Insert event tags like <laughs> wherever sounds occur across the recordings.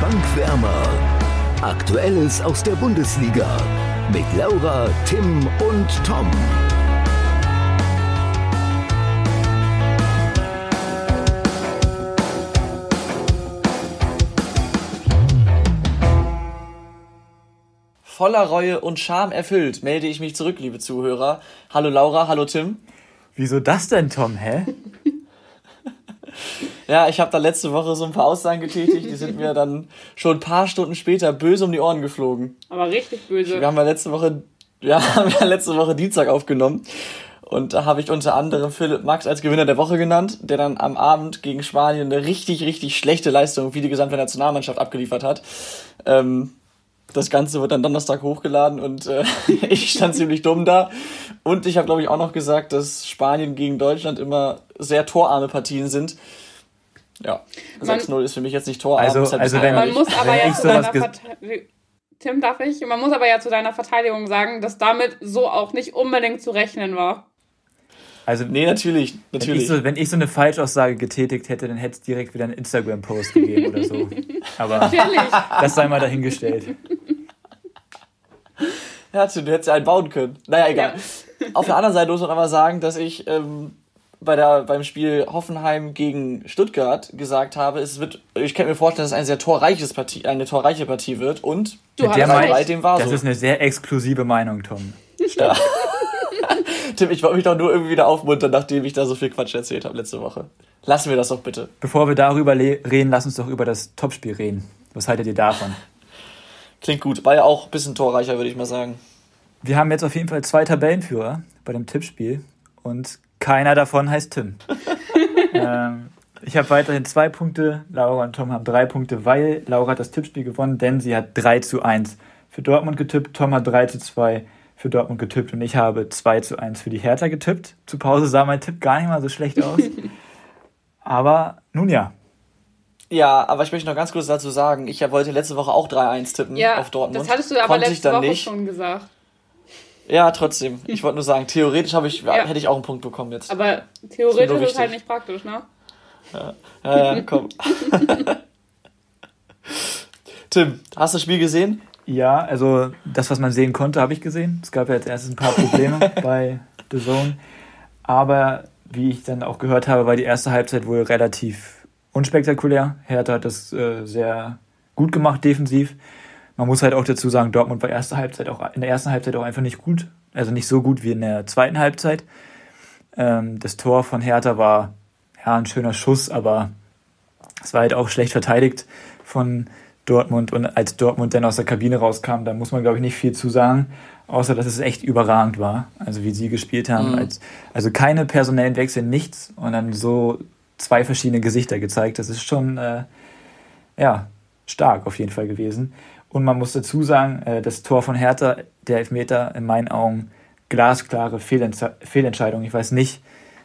Bankwärmer. Aktuelles aus der Bundesliga mit Laura, Tim und Tom. Voller Reue und Scham erfüllt melde ich mich zurück, liebe Zuhörer. Hallo Laura, hallo Tim. Wieso das denn, Tom, hä? <laughs> Ja, ich habe da letzte Woche so ein paar Aussagen getätigt, die sind mir dann schon ein paar Stunden später böse um die Ohren geflogen. Aber richtig böse. Wir haben ja letzte Woche, ja, <laughs> haben ja letzte Woche Dienstag aufgenommen. Und da habe ich unter anderem Philipp Max als Gewinner der Woche genannt, der dann am Abend gegen Spanien eine richtig, richtig schlechte Leistung wie die gesamte Nationalmannschaft abgeliefert hat. Ähm, das Ganze wird dann Donnerstag hochgeladen und äh, <laughs> ich stand ziemlich dumm da. Und ich habe, glaube ich, auch noch gesagt, dass Spanien gegen Deutschland immer sehr torarme Partien sind. Ja, 6-0 ist für mich jetzt nicht torarm. Also, also wenn, man muss aber ja zu deiner Verteidigung... Tim, darf ich? Man muss aber ja zu deiner Verteidigung sagen, dass damit so auch nicht unbedingt zu rechnen war. Also, nee, natürlich. natürlich. Wenn, ich so, wenn ich so eine Falschaussage getätigt hätte, dann hätte es direkt wieder einen Instagram-Post gegeben oder so. <laughs> Aber natürlich. das sei mal dahingestellt. Ja, du hättest ja einen bauen können. Naja, egal. Ja. Auf der anderen Seite muss man aber sagen, dass ich ähm, bei der, beim Spiel Hoffenheim gegen Stuttgart gesagt habe, es wird, ich kann mir vorstellen, dass es ein sehr torreiches Partie, eine torreiche Partie wird und du mit der Meinung, dem war Das so. ist eine sehr exklusive Meinung, Tom. Ja. <laughs> Tim, ich wollte mich doch nur irgendwie wieder aufmuntern, nachdem ich da so viel Quatsch erzählt habe letzte Woche. Lassen wir das doch bitte. Bevor wir darüber reden, lass uns doch über das Topspiel reden. Was haltet ihr davon? Klingt gut. War ja auch ein bisschen torreicher, würde ich mal sagen. Wir haben jetzt auf jeden Fall zwei Tabellenführer bei dem Tippspiel und keiner davon heißt Tim. <laughs> ähm, ich habe weiterhin zwei Punkte, Laura und Tom haben drei Punkte, weil Laura hat das Tippspiel gewonnen, denn sie hat 3 zu 1 für Dortmund getippt, Tom hat 3 zu 2 für Dortmund getippt und ich habe 2 zu 1 für die Hertha getippt. Zu Pause sah mein Tipp gar nicht mal so schlecht aus. <laughs> aber nun ja. Ja, aber ich möchte noch ganz kurz dazu sagen, ich wollte letzte Woche auch 3-1 tippen ja, auf Dortmund. Das hattest du aber Konnte letzte Woche nicht. schon gesagt. Ja, trotzdem. Ich wollte nur sagen, theoretisch ich, ja. hätte ich auch einen Punkt bekommen jetzt. Aber theoretisch ist, ist halt nicht praktisch, ne? Ja, ja, ja komm. <laughs> Tim, hast du das Spiel gesehen? Ja, also das, was man sehen konnte, habe ich gesehen. Es gab ja jetzt erst ein paar Probleme <laughs> bei The Zone. Aber wie ich dann auch gehört habe, war die erste Halbzeit wohl relativ unspektakulär. Hertha hat das äh, sehr gut gemacht defensiv. Man muss halt auch dazu sagen, Dortmund war erste Halbzeit auch in der ersten Halbzeit auch einfach nicht gut. Also nicht so gut wie in der zweiten Halbzeit. Ähm, das Tor von Hertha war ja ein schöner Schuss, aber es war halt auch schlecht verteidigt von Dortmund. Und als Dortmund dann aus der Kabine rauskam, da muss man, glaube ich, nicht viel zu sagen, außer dass es echt überragend war. Also wie sie gespielt haben. Mhm. Als, also keine personellen Wechsel, nichts. Und dann so zwei verschiedene Gesichter gezeigt. Das ist schon äh, ja, stark auf jeden Fall gewesen. Und man muss dazu sagen, äh, das Tor von Hertha, der Elfmeter, in meinen Augen glasklare Fehlentse Fehlentscheidung. Ich weiß nicht,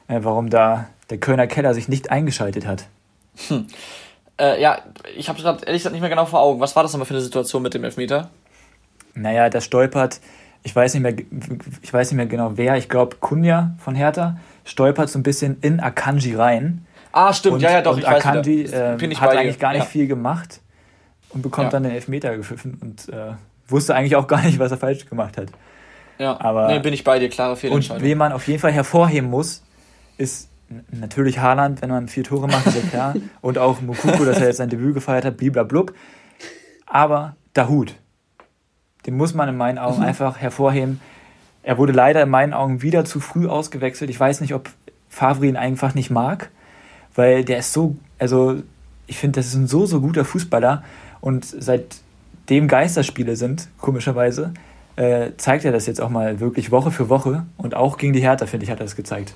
äh, warum da der Kölner Keller sich nicht eingeschaltet hat. Hm. Äh, ja, ich habe gerade ehrlich gesagt nicht mehr genau vor Augen. Was war das nochmal für eine Situation mit dem Elfmeter? Naja, der stolpert, ich weiß nicht mehr, ich weiß nicht mehr genau wer, ich glaube Kunja von Hertha, stolpert so ein bisschen in Akanji rein. Ah, stimmt, und, ja, ja, doch. Und Akanji äh, hat eigentlich gar nicht ja. viel gemacht und bekommt ja. dann den Elfmeter gepfiffen und äh, wusste eigentlich auch gar nicht, was er falsch gemacht hat. Ja, aber nee, bin ich bei dir, klare Fehlentscheidung. Und wen man auf jeden Fall hervorheben muss, ist natürlich Haaland, wenn man vier Tore macht, ist ja klar. <laughs> und auch Mukuku, dass er jetzt sein Debüt gefeiert hat, bliblablub. Aber Dahut, den muss man in meinen Augen mhm. einfach hervorheben. Er wurde leider in meinen Augen wieder zu früh ausgewechselt. Ich weiß nicht, ob Favre ihn einfach nicht mag, weil der ist so, also ich finde, das ist ein so, so guter Fußballer und seitdem Geisterspiele sind, komischerweise, äh, zeigt er das jetzt auch mal wirklich Woche für Woche. Und auch gegen die Hertha, finde ich, hat er das gezeigt.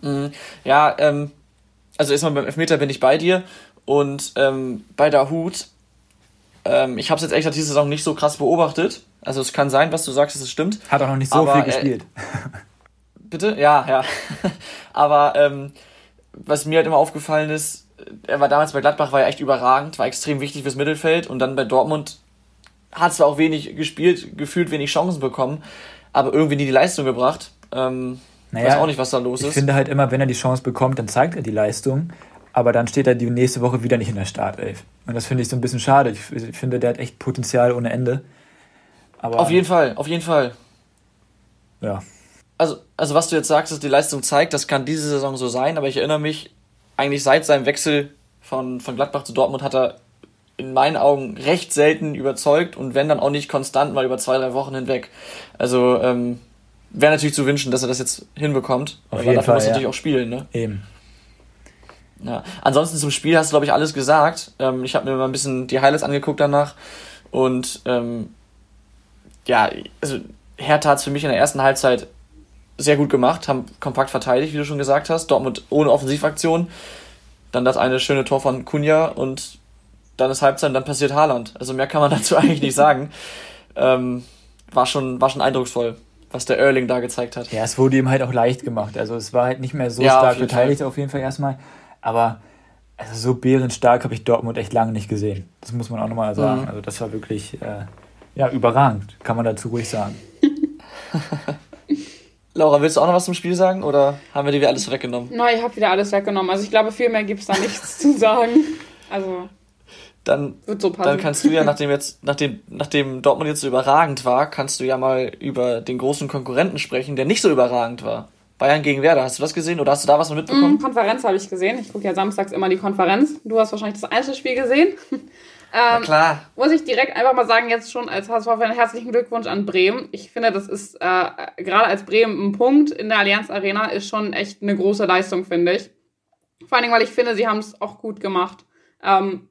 Mhm. Ja, ähm, also erstmal beim Elfmeter bin ich bei dir. Und ähm, bei der Hut, ähm, ich habe es jetzt echt diese Saison nicht so krass beobachtet. Also es kann sein, was du sagst, dass es stimmt. Hat auch noch nicht so aber, viel gespielt. Äh, bitte? Ja, ja. <laughs> aber ähm, was mir halt immer aufgefallen ist, er war damals bei Gladbach, war ja echt überragend, war extrem wichtig fürs Mittelfeld und dann bei Dortmund hat zwar auch wenig gespielt, gefühlt wenig Chancen bekommen, aber irgendwie nie die Leistung gebracht. Ähm, naja, weiß auch nicht, was da los ist. Ich finde halt immer, wenn er die Chance bekommt, dann zeigt er die Leistung. aber dann steht er die nächste Woche wieder nicht in der Startelf. Und das finde ich so ein bisschen schade. Ich, ich, finde, der hat echt Potenzial ohne Ende. Aber, auf jeden Fall, auf jeden Fall. Ja. Also, also was du jetzt sagst, dass die Leistung zeigt, das kann diese Saison so sein, aber ich erinnere mich, eigentlich seit seinem Wechsel von, von Gladbach zu Dortmund hat er in meinen Augen recht selten überzeugt und wenn dann auch nicht konstant mal über zwei, drei Wochen hinweg. Also ähm, wäre natürlich zu wünschen, dass er das jetzt hinbekommt. Auf aber dafür Fall, muss er ja. natürlich auch spielen, ne? Eben. Ja. Ansonsten zum Spiel hast du, glaube ich, alles gesagt. Ähm, ich habe mir mal ein bisschen die Highlights angeguckt danach und ähm, ja, also Hertha hat es für mich in der ersten Halbzeit sehr gut gemacht, haben kompakt verteidigt, wie du schon gesagt hast. Dortmund ohne Offensivaktion. Dann das eine schöne Tor von Kunja und dann ist Halbzeit und dann passiert Haaland. Also mehr kann man <laughs> dazu eigentlich nicht sagen. Ähm, war, schon, war schon eindrucksvoll, was der Erling da gezeigt hat. Ja, es wurde ihm halt auch leicht gemacht. Also es war halt nicht mehr so ja, stark beteiligt Fall. auf jeden Fall erstmal. Aber also so bärenstark habe ich Dortmund echt lange nicht gesehen. Das muss man auch nochmal sagen. Mhm. Also das war wirklich äh, ja, überragend, kann man dazu ruhig sagen. <laughs> Laura, willst du auch noch was zum Spiel sagen oder haben wir dir wieder alles weggenommen? Nein, ich habe wieder alles weggenommen. Also ich glaube, viel mehr gibt es da nichts zu sagen. Also dann, so dann kannst du ja, nachdem jetzt, nachdem, nachdem Dortmund jetzt so überragend war, kannst du ja mal über den großen Konkurrenten sprechen, der nicht so überragend war. Bayern gegen Werder, hast du das gesehen oder hast du da was mitbekommen? Mm, Konferenz habe ich gesehen. Ich gucke ja samstags immer die Konferenz. Du hast wahrscheinlich das Einzelspiel gesehen. Ähm, klar. Muss ich direkt einfach mal sagen, jetzt schon als HSV-Fan herzlichen Glückwunsch an Bremen. Ich finde, das ist äh, gerade als Bremen ein Punkt in der Allianz Arena ist schon echt eine große Leistung, finde ich. Vor allen Dingen, weil ich finde, sie haben es auch gut gemacht. Ähm,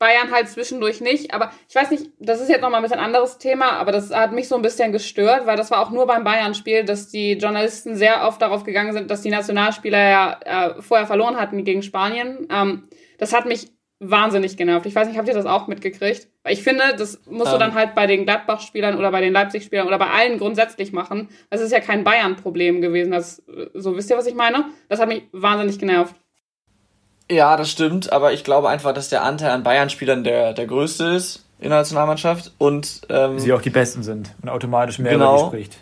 Bayern halt zwischendurch nicht, aber ich weiß nicht, das ist jetzt nochmal ein bisschen anderes Thema, aber das hat mich so ein bisschen gestört, weil das war auch nur beim Bayern-Spiel, dass die Journalisten sehr oft darauf gegangen sind, dass die Nationalspieler ja äh, vorher verloren hatten gegen Spanien. Ähm, das hat mich wahnsinnig genervt. Ich weiß nicht, habt ihr das auch mitgekriegt? Weil ich finde, das musst du dann halt bei den Gladbach-Spielern oder bei den Leipzig-Spielern oder bei allen grundsätzlich machen. Das ist ja kein Bayern-Problem gewesen. Das, so wisst ihr, was ich meine? Das hat mich wahnsinnig genervt. Ja, das stimmt, aber ich glaube einfach, dass der Anteil an Bayern-Spielern der, der größte ist in der Nationalmannschaft und ähm, sie auch die Besten sind und automatisch mehr genau. über spricht.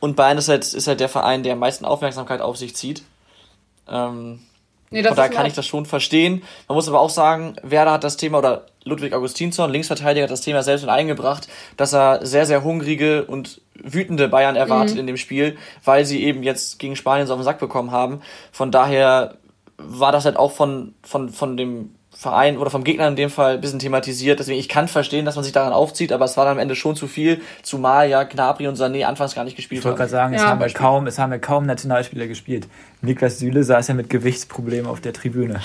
Und Bayern ist halt, ist halt der Verein, der am meisten Aufmerksamkeit auf sich zieht. Ähm, Nee, das und da kann ich das schon verstehen. Man muss aber auch sagen, Werder hat das Thema, oder Ludwig Augustinsson, Linksverteidiger, hat das Thema selbst mit eingebracht, dass er sehr, sehr hungrige und wütende Bayern erwartet mhm. in dem Spiel, weil sie eben jetzt gegen Spanien so auf den Sack bekommen haben. Von daher war das halt auch von, von, von dem Verein oder vom Gegner in dem Fall ein bisschen thematisiert. Deswegen, ich kann verstehen, dass man sich daran aufzieht, aber es war dann am Ende schon zu viel, zumal ja Gnabry und Sané anfangs gar nicht gespielt haben. Ich wollte gerade sagen, es, haben ja kaum, es haben ja kaum Nationalspieler gespielt. Niklas Süle saß ja mit Gewichtsproblemen auf der Tribüne.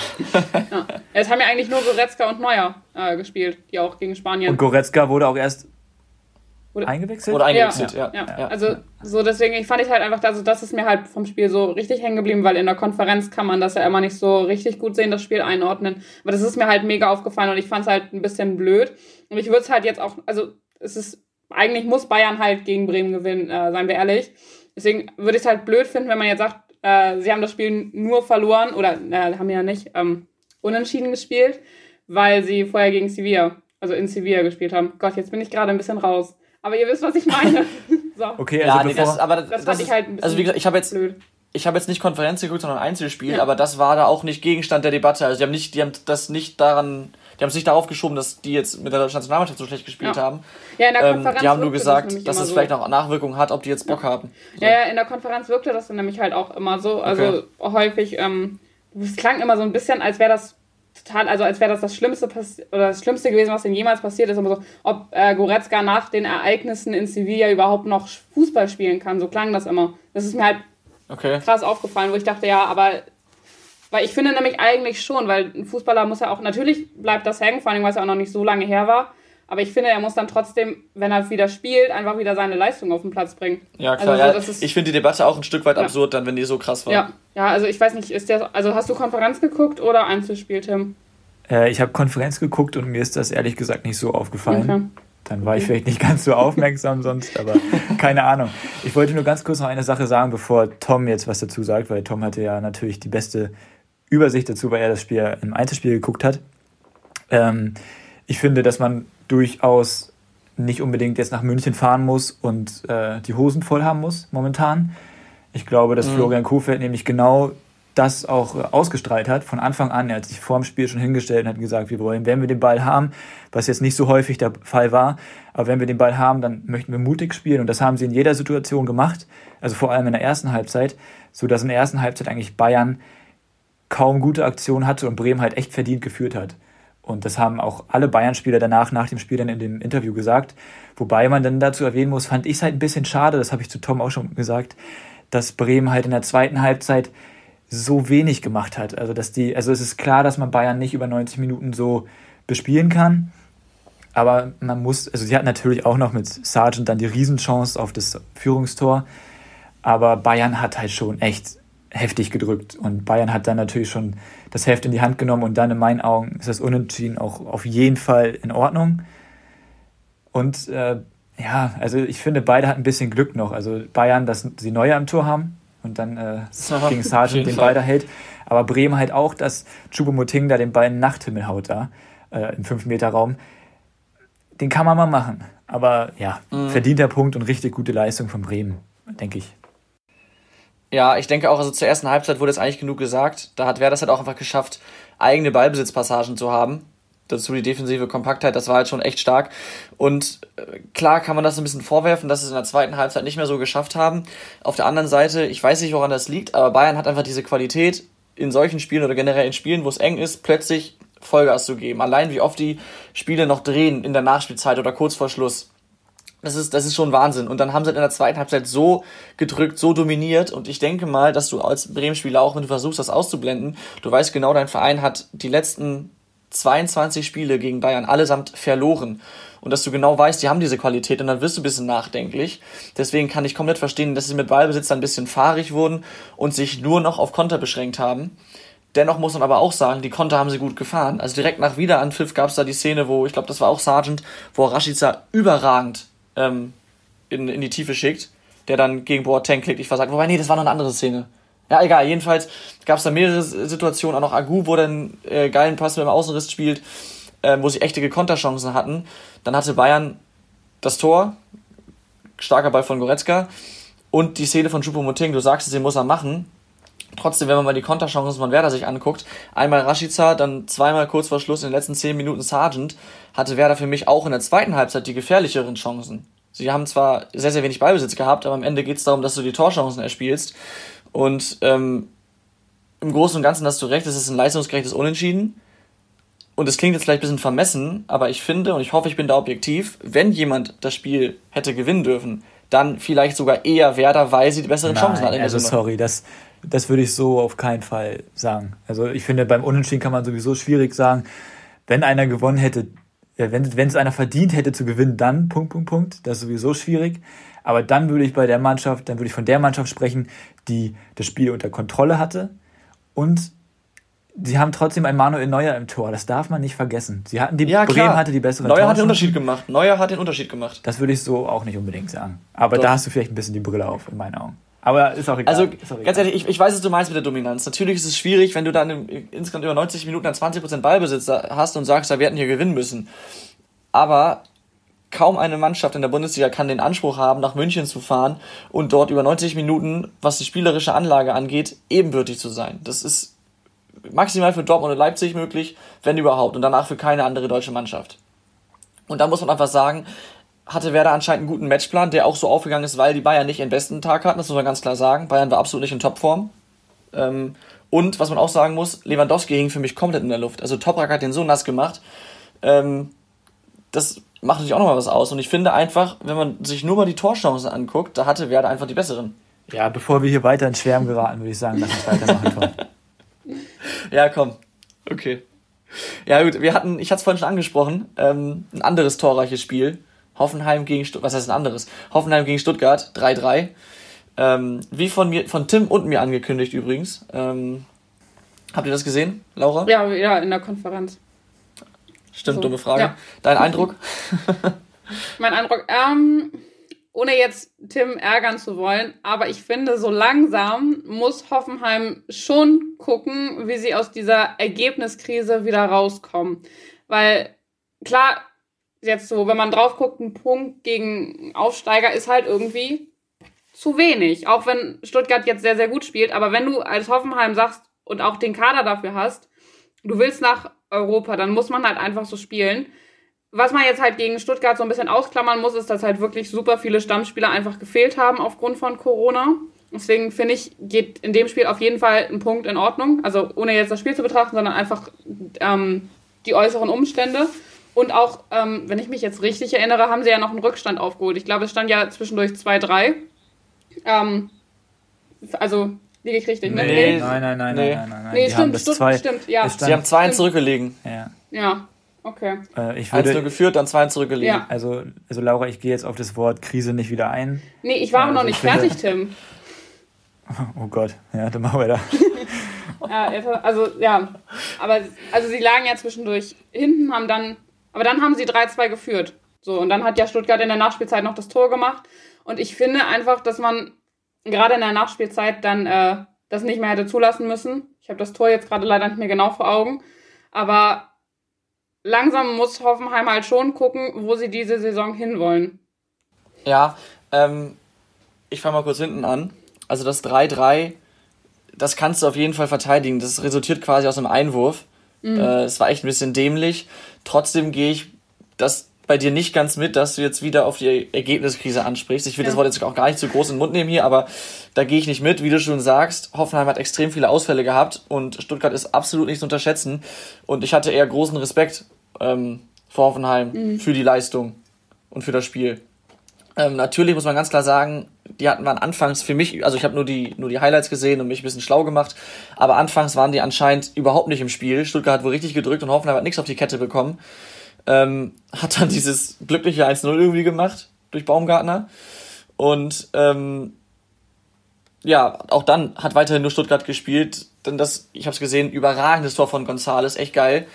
ja. Es haben ja eigentlich nur Goretzka und Neuer äh, gespielt, die auch gegen Spanien. Und Goretzka wurde auch erst oder, eingewechselt? Oder eingewechselt, ja. Ja, ja. ja. Also so deswegen, ich fand ich halt einfach, also das ist mir halt vom Spiel so richtig hängen geblieben, weil in der Konferenz kann man das ja immer nicht so richtig gut sehen, das Spiel einordnen. Aber das ist mir halt mega aufgefallen und ich fand es halt ein bisschen blöd. Und ich würde es halt jetzt auch, also es ist, eigentlich muss Bayern halt gegen Bremen gewinnen, äh, seien wir ehrlich. Deswegen würde ich es halt blöd finden, wenn man jetzt sagt, äh, sie haben das Spiel nur verloren oder äh, haben ja nicht ähm, unentschieden gespielt, weil sie vorher gegen Sevilla, also in Sevilla gespielt haben. Gott, jetzt bin ich gerade ein bisschen raus. Aber ihr wisst, was ich meine. <laughs> so. Okay, also ja, nee, das, aber das, das, das ist, halt ein bisschen Also wie gesagt, ich habe jetzt blöd. Ich habe jetzt nicht Konferenz geguckt, sondern Einzelspiel, ja. aber das war da auch nicht Gegenstand der Debatte. Also die haben nicht, die haben das nicht daran, die haben es nicht darauf geschoben, dass die jetzt mit der deutschen Nationalmannschaft so schlecht gespielt ja. haben. Ja, in der ähm, Konferenz ähm, Die haben nur gesagt, das dass es so. vielleicht auch Nachwirkungen hat, ob die jetzt Bock ja. haben. So. Ja, ja, in der Konferenz wirkte das dann nämlich halt auch immer so. Also okay. häufig, ähm, es klang immer so ein bisschen, als wäre das total, also als wäre das das Schlimmste oder das Schlimmste gewesen, was denn jemals passiert ist, aber so, ob äh, Goretzka nach den Ereignissen in Sevilla überhaupt noch Fußball spielen kann, so klang das immer. Das ist mir halt okay. krass aufgefallen, wo ich dachte, ja, aber weil ich finde nämlich eigentlich schon, weil ein Fußballer muss ja auch, natürlich bleibt das hängen, vor allem weil es ja auch noch nicht so lange her war, aber ich finde, er muss dann trotzdem, wenn er wieder spielt, einfach wieder seine Leistung auf den Platz bringen. Ja, klar. Also so, ja, ich finde die Debatte auch ein Stück weit ja. absurd, dann, wenn die so krass war. Ja, ja also ich weiß nicht, ist der, also hast du Konferenz geguckt oder Einzelspiel, Tim? Äh, ich habe Konferenz geguckt und mir ist das ehrlich gesagt nicht so aufgefallen. Okay. Dann war ich vielleicht nicht ganz so aufmerksam sonst, aber <laughs> keine Ahnung. Ich wollte nur ganz kurz noch eine Sache sagen, bevor Tom jetzt was dazu sagt, weil Tom hatte ja natürlich die beste Übersicht dazu, weil er das Spiel im Einzelspiel geguckt hat. Ähm, ich finde, dass man durchaus nicht unbedingt jetzt nach München fahren muss und äh, die Hosen voll haben muss momentan. Ich glaube, dass mhm. Florian Kofeld nämlich genau das auch ausgestrahlt hat von Anfang an. Er hat sich vor dem Spiel schon hingestellt und hat gesagt, wir wollen, wenn wir den Ball haben, was jetzt nicht so häufig der Fall war, aber wenn wir den Ball haben, dann möchten wir mutig spielen und das haben sie in jeder Situation gemacht, also vor allem in der ersten Halbzeit, so dass in der ersten Halbzeit eigentlich Bayern kaum gute Aktionen hatte und Bremen halt echt verdient geführt hat. Und das haben auch alle Bayern-Spieler danach, nach dem Spiel dann in dem Interview gesagt. Wobei man dann dazu erwähnen muss, fand ich es halt ein bisschen schade, das habe ich zu Tom auch schon gesagt, dass Bremen halt in der zweiten Halbzeit so wenig gemacht hat. Also, dass die, also es ist klar, dass man Bayern nicht über 90 Minuten so bespielen kann. Aber man muss, also sie hat natürlich auch noch mit Sargent dann die Riesenchance auf das Führungstor. Aber Bayern hat halt schon echt heftig gedrückt. Und Bayern hat dann natürlich schon das Heft in die Hand genommen und dann in meinen Augen ist das Unentschieden auch auf jeden Fall in Ordnung. Und äh, ja, also ich finde, beide hatten ein bisschen Glück noch. Also Bayern, dass sie Neue am Tor haben und dann äh, gegen Sargent den Ball da hält. Aber Bremen halt auch, dass Chubomoting da den Ball in den Nachthimmel haut da äh, im 5-Meter-Raum. Den kann man mal machen. Aber ja, mhm. verdienter Punkt und richtig gute Leistung von Bremen, denke ich. Ja, ich denke auch, also zur ersten Halbzeit wurde es eigentlich genug gesagt. Da hat Werder es halt auch einfach geschafft, eigene Ballbesitzpassagen zu haben. Dazu die defensive Kompaktheit, das war halt schon echt stark. Und äh, klar kann man das ein bisschen vorwerfen, dass sie es in der zweiten Halbzeit nicht mehr so geschafft haben. Auf der anderen Seite, ich weiß nicht, woran das liegt, aber Bayern hat einfach diese Qualität, in solchen Spielen oder generell in Spielen, wo es eng ist, plötzlich Vollgas zu geben. Allein wie oft die Spiele noch drehen in der Nachspielzeit oder kurz vor Schluss. Das ist, das ist schon Wahnsinn. Und dann haben sie in der zweiten Halbzeit so gedrückt, so dominiert. Und ich denke mal, dass du als Bremen-Spieler auch, wenn du versuchst, das auszublenden, du weißt genau, dein Verein hat die letzten 22 Spiele gegen Bayern allesamt verloren. Und dass du genau weißt, die haben diese Qualität und dann wirst du ein bisschen nachdenklich. Deswegen kann ich komplett verstehen, dass sie mit Ballbesitz ein bisschen fahrig wurden und sich nur noch auf Konter beschränkt haben. Dennoch muss man aber auch sagen, die Konter haben sie gut gefahren. Also direkt nach Wiederanpfiff gab es da die Szene, wo, ich glaube, das war auch Sargent, wo Rashica überragend ähm, in, in die Tiefe schickt, der dann gegen Boateng klickt. Ich versagt. Wobei, nee, das war noch eine andere Szene. Ja, egal. Jedenfalls gab es da mehrere Situationen. Auch noch Agu, wo dann äh, geilen Pass mit dem Außenriss spielt, äh, wo sie echte Konterchancen hatten. Dann hatte Bayern das Tor, starker Ball von Goretzka und die Szene von Choupo-Moting. Du sagst es, den muss er machen. Trotzdem, wenn man mal die Konterchancen von Werder sich anguckt, einmal Rashica, dann zweimal kurz vor Schluss in den letzten zehn Minuten Sargent, hatte Werder für mich auch in der zweiten Halbzeit die gefährlicheren Chancen. Sie haben zwar sehr, sehr wenig Ballbesitz gehabt, aber am Ende geht es darum, dass du die Torchancen erspielst. Und ähm, im Großen und Ganzen hast du recht, es ist ein leistungsgerechtes Unentschieden. Und es klingt jetzt vielleicht ein bisschen vermessen, aber ich finde und ich hoffe, ich bin da objektiv, wenn jemand das Spiel hätte gewinnen dürfen, dann vielleicht sogar eher Werder, weil sie die besseren Nein, Chancen hatten. Also sorry, das, das würde ich so auf keinen Fall sagen. Also ich finde, beim Unentschieden kann man sowieso schwierig sagen, wenn einer gewonnen hätte, wenn, wenn es einer verdient hätte zu gewinnen, dann Punkt, Punkt, Punkt. Das ist sowieso schwierig. Aber dann würde ich bei der Mannschaft, dann würde ich von der Mannschaft sprechen, die das Spiel unter Kontrolle hatte. Und sie haben trotzdem ein Manuel Neuer im Tor. Das darf man nicht vergessen. Sie hatten die, ja, Bremen klar. hatte die bessere Neuer hat den Unterschied gemacht. Neuer hat den Unterschied gemacht. Das würde ich so auch nicht unbedingt sagen. Aber Doch. da hast du vielleicht ein bisschen die Brille auf, in meinen Augen. Aber ist auch egal. Also, egal. ganz ehrlich, ich, ich weiß, was du meinst mit der Dominanz. Natürlich ist es schwierig, wenn du dann im, insgesamt über 90 Minuten dann 20% Ballbesitz hast und sagst, ja, wir hätten hier gewinnen müssen. Aber kaum eine Mannschaft in der Bundesliga kann den Anspruch haben, nach München zu fahren und dort über 90 Minuten, was die spielerische Anlage angeht, ebenbürtig zu sein. Das ist maximal für Dortmund und Leipzig möglich, wenn überhaupt, und danach für keine andere deutsche Mannschaft. Und da muss man einfach sagen, hatte Werder anscheinend einen guten Matchplan, der auch so aufgegangen ist, weil die Bayern nicht ihren besten Tag hatten, das muss man ganz klar sagen. Bayern war absolut nicht in Topform. Ähm, und was man auch sagen muss, Lewandowski hing für mich komplett in der Luft. Also Toprak hat den so nass gemacht. Ähm, das macht natürlich auch nochmal was aus. Und ich finde einfach, wenn man sich nur mal die Torchancen anguckt, da hatte Werder einfach die besseren. Ja, bevor wir hier weiter ins Schwärmen geraten, würde ich sagen, lass uns weitermachen, Tom. <laughs> Ja, komm. Okay. Ja, gut, wir hatten, ich hatte es vorhin schon angesprochen, ähm, ein anderes torreiches Spiel. Hoffenheim gegen Stuttgart, was heißt ein anderes? Hoffenheim gegen Stuttgart, 3-3. Ähm, wie von mir, von Tim und mir angekündigt übrigens. Ähm, habt ihr das gesehen, Laura? Ja, ja, in der Konferenz. Stimmt, So, dumme Frage. ja. Dein Eindruck? <laughs> <laughs> Mein Eindruck, ähm, ohne jetzt Tim ärgern zu wollen, aber ich finde, so langsam muss Hoffenheim schon gucken, wie sie aus dieser Ergebniskrise wieder rauskommen. Weil, klar, jetzt so, wenn man drauf guckt, ein Punkt gegen Aufsteiger ist halt irgendwie zu wenig. Auch wenn Stuttgart jetzt sehr, sehr gut spielt. Aber wenn du als Hoffenheim sagst und auch den Kader dafür hast, du willst nach Europa, dann muss man halt einfach so spielen. Was man jetzt halt gegen Stuttgart so ein bisschen ausklammern muss, ist, dass halt wirklich super viele Stammspieler einfach gefehlt haben aufgrund von Corona. Deswegen finde ich, geht in dem Spiel auf jeden Fall ein Punkt in Ordnung. Also ohne jetzt das Spiel zu betrachten, sondern einfach ähm, die äußeren Umstände. Und auch, ähm, wenn ich mich jetzt richtig erinnere, haben sie ja noch einen Rückstand aufgeholt. Ich glaube, es stand ja zwischendurch 2-3. Ähm, also, liege ich richtig, ne? Nee, nein, nein, nein, Nee. nein, nein, nein. Nee, Die stimmt, stimmt, zwei, stimmt, ja. Sie haben 2 Stimmt. zurückgelegen. Ja. Ja, okay. Äh, ich 1 nur würde, geführt, dann 2 zurückgelegen. Ja. also, also Laura, ich gehe jetzt auf das Wort Krise nicht wieder ein. Nee, ich war noch Also, nicht ich finde- fertig, Tim. <laughs> Oh Gott, ja, dann machen wir da. <laughs> Ja, also, ja. Aber, also sie lagen ja zwischendurch hinten, haben dann, aber dann haben sie 3-2 geführt. So, und dann hat ja Stuttgart in der Nachspielzeit noch das Tor gemacht. Und ich finde einfach, dass man gerade in der Nachspielzeit dann äh, das nicht mehr hätte zulassen müssen. Ich habe das Tor jetzt gerade leider nicht mehr genau vor Augen. Aber langsam muss Hoffenheim halt schon gucken, wo sie diese Saison hinwollen. Ja, ähm, ich fange mal kurz hinten an. Also das 3-3, das kannst du auf jeden Fall verteidigen. Das resultiert quasi aus einem Einwurf. Äh, es war echt ein bisschen dämlich. Trotzdem gehe ich das bei dir nicht ganz mit, dass du jetzt wieder auf die Ergebniskrise ansprichst. Ich will das Ja. Wort jetzt auch gar nicht zu groß in den Mund nehmen hier, aber da gehe ich nicht mit. Wie du schon sagst, Hoffenheim hat extrem viele Ausfälle gehabt und Stuttgart ist absolut nicht zu unterschätzen. Und ich hatte eher großen Respekt ähm, vor Hoffenheim für die Leistung und für das Spiel. Ähm, natürlich muss man ganz klar sagen, die hatten waren anfangs für mich, also ich habe nur die, nur die Highlights gesehen und mich ein bisschen schlau gemacht, aber anfangs waren die anscheinend überhaupt nicht im Spiel. Stuttgart hat wohl richtig gedrückt und Hoffenheim hat nichts auf die Kette bekommen. Ähm, hat dann <laughs> dieses glückliche 1-0 irgendwie gemacht durch Baumgartner. Und ähm, ja, auch dann hat weiterhin nur Stuttgart gespielt. Denn das, ich habe es gesehen, überragendes Tor von Gonzales, echt geil.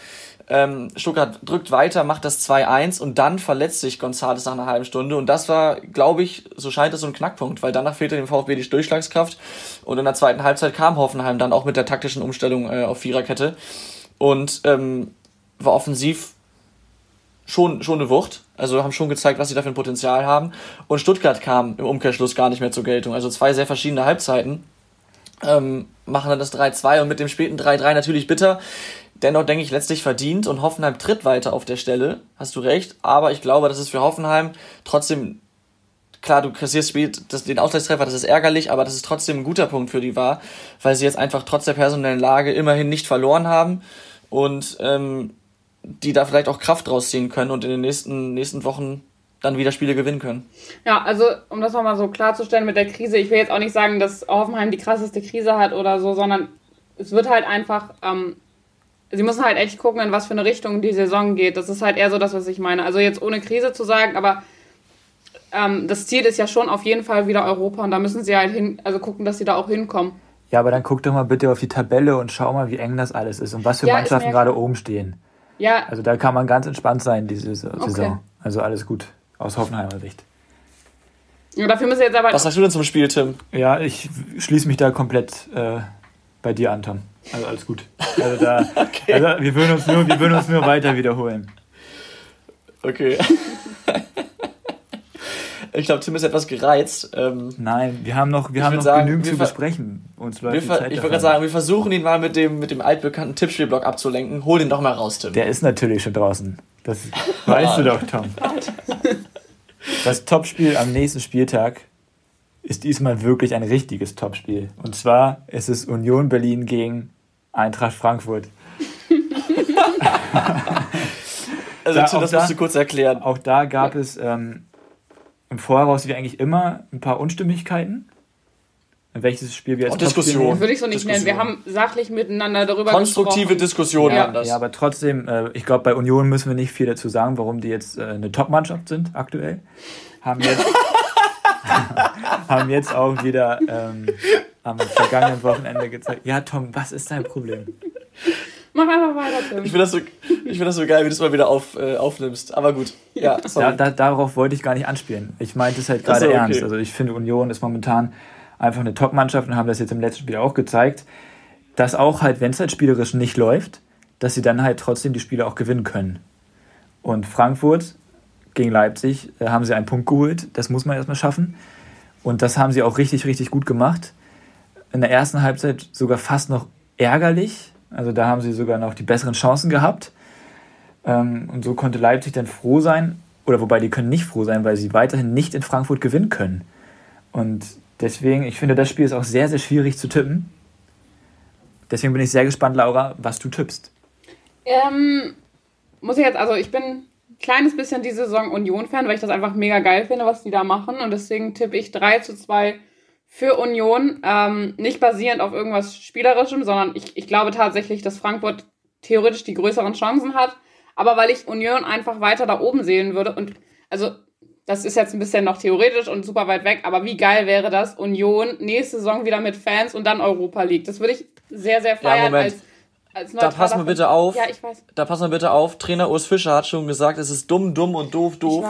Ähm, Stuttgart drückt weiter, macht das 2-1 und dann verletzt sich Gonzales nach einer halben Stunde. Und das war, glaube ich, so scheint es so ein Knackpunkt, weil danach fehlte dem VfB die Durchschlagskraft. Und in der zweiten Halbzeit kam Hoffenheim dann auch mit der taktischen Umstellung äh, auf Viererkette und ähm, war offensiv schon, schon eine Wucht. Also haben schon gezeigt, was sie da für ein Potenzial haben. Und Stuttgart kam im Umkehrschluss gar nicht mehr zur Geltung. Also zwei sehr verschiedene Halbzeiten. Ähm, machen dann das 3-2 und mit dem späten 3-3 natürlich bitter. Dennoch denke ich letztlich verdient und Hoffenheim tritt weiter auf der Stelle. Hast du recht. Aber ich glaube, das ist für Hoffenheim trotzdem klar, du kassierst spät das, den Ausgleichstreffer, das ist ärgerlich, aber das ist trotzdem ein guter Punkt für die war, weil sie jetzt einfach trotz der personellen Lage immerhin nicht verloren haben und ähm, die da vielleicht auch Kraft draus ziehen können und in den nächsten, nächsten Wochen dann wieder Spiele gewinnen können. Ja, also um das nochmal so klarzustellen mit der Krise, ich will jetzt auch nicht sagen, dass Hoffenheim die krasseste Krise hat oder so, sondern es wird halt einfach, ähm, sie müssen halt echt gucken, in was für eine Richtung die Saison geht. Das ist halt eher so das, was ich meine. Also jetzt ohne Krise zu sagen, aber ähm, das Ziel ist ja schon auf jeden Fall wieder Europa und da müssen sie halt hin, also gucken, dass sie da auch hinkommen. Ja, aber dann guck doch mal bitte auf die Tabelle und schau mal, wie eng das alles ist und was für Ja, Mannschaften gerade oben stehen. Ja, Also da kann man ganz entspannt sein, diese Saison. Also alles gut aus Hoffenheimer Sicht. dafür müssen jetzt aber Was sagst du denn zum Spiel, Tim? Ja, ich schließe mich da komplett äh, bei dir an, Tom. Also alles gut. Also da, <laughs> also wir würden uns nur, wir würden uns nur weiter wiederholen. Okay. ich glaube, Tim ist etwas gereizt. Ähm, Nein, wir haben noch, wir haben noch sagen, genügend wir zu besprechen. Uns läuft ich wollte gerade sagen, wir versuchen ihn mal mit dem, mit dem altbekannten Tippspielblock abzulenken. Hol den doch mal raus, Tim. Der ist natürlich schon draußen. Das <laughs> weißt du doch, Tom. <laughs> Das Topspiel am nächsten Spieltag ist diesmal wirklich ein richtiges Topspiel. Und zwar ist es Union Berlin gegen Eintracht Frankfurt. <laughs> also, da- das da- musst du kurz erklären. Auch da gab es ähm, im Voraus wie eigentlich immer ein paar Unstimmigkeiten. Welches Spiel wir als Topspiel Diskussion. würde ich so nicht nennen. Wir Diskussion. haben sachlich miteinander darüber Konstruktive gesprochen. Diskussionen Ja. waren das. Ja, aber trotzdem, äh, ich glaube, bei Union müssen wir nicht viel dazu sagen, warum die jetzt äh, eine Top-Mannschaft sind aktuell. Haben jetzt, <laughs> haben jetzt auch wieder ähm, am vergangenen Wochenende gezeigt. Ja, Tom, was ist dein Problem? Mach einfach weiter, Tim. Ich finde das, so, ich find das so geil, wie du es mal wieder auf, äh, aufnimmst. Aber gut. Ja, sorry. Ja, da, darauf wollte ich gar nicht anspielen. Ich meinte es halt gerade okay. ernst. Also ich finde, Union ist momentan einfach eine Top-Mannschaft und haben das jetzt im letzten Spiel auch gezeigt, dass auch halt, wenn es halt spielerisch nicht läuft, dass sie dann halt trotzdem die Spiele auch gewinnen können. Und Frankfurt gegen Leipzig äh, haben sie einen Punkt geholt. Das muss man erstmal schaffen. Und das haben sie auch richtig, richtig gut gemacht. In der ersten Halbzeit sogar fast noch ärgerlich. Also da haben sie sogar noch die besseren Chancen gehabt. Ähm, und so konnte Leipzig dann froh sein, oder wobei die können nicht froh sein, weil sie weiterhin nicht in Frankfurt gewinnen können. Und deswegen, ich finde, das Spiel ist auch sehr, sehr schwierig zu tippen. Deswegen bin ich sehr gespannt, Laura, was du tippst. Ähm, muss ich jetzt, also ich bin ein kleines bisschen diese Saison Union-Fan, weil ich das einfach mega geil finde, was die da machen. Und deswegen tippe ich 3 zu 2 für Union. Ähm, nicht basierend auf irgendwas Spielerischem, sondern ich, ich glaube tatsächlich, dass Frankfurt theoretisch die größeren Chancen hat. Aber weil ich Union einfach weiter da oben sehen würde und also das ist jetzt ein bisschen noch theoretisch und super weit weg, aber wie geil wäre das, Union nächste Saison wieder mit Fans und dann Europa League. Das würde ich sehr, sehr feiern Ja, als, als Da passen wir bitte auf. Ja, ich weiß. Da passen wir bitte auf. Trainer Urs Fischer hat schon gesagt, es ist dumm, dumm und doof, doof,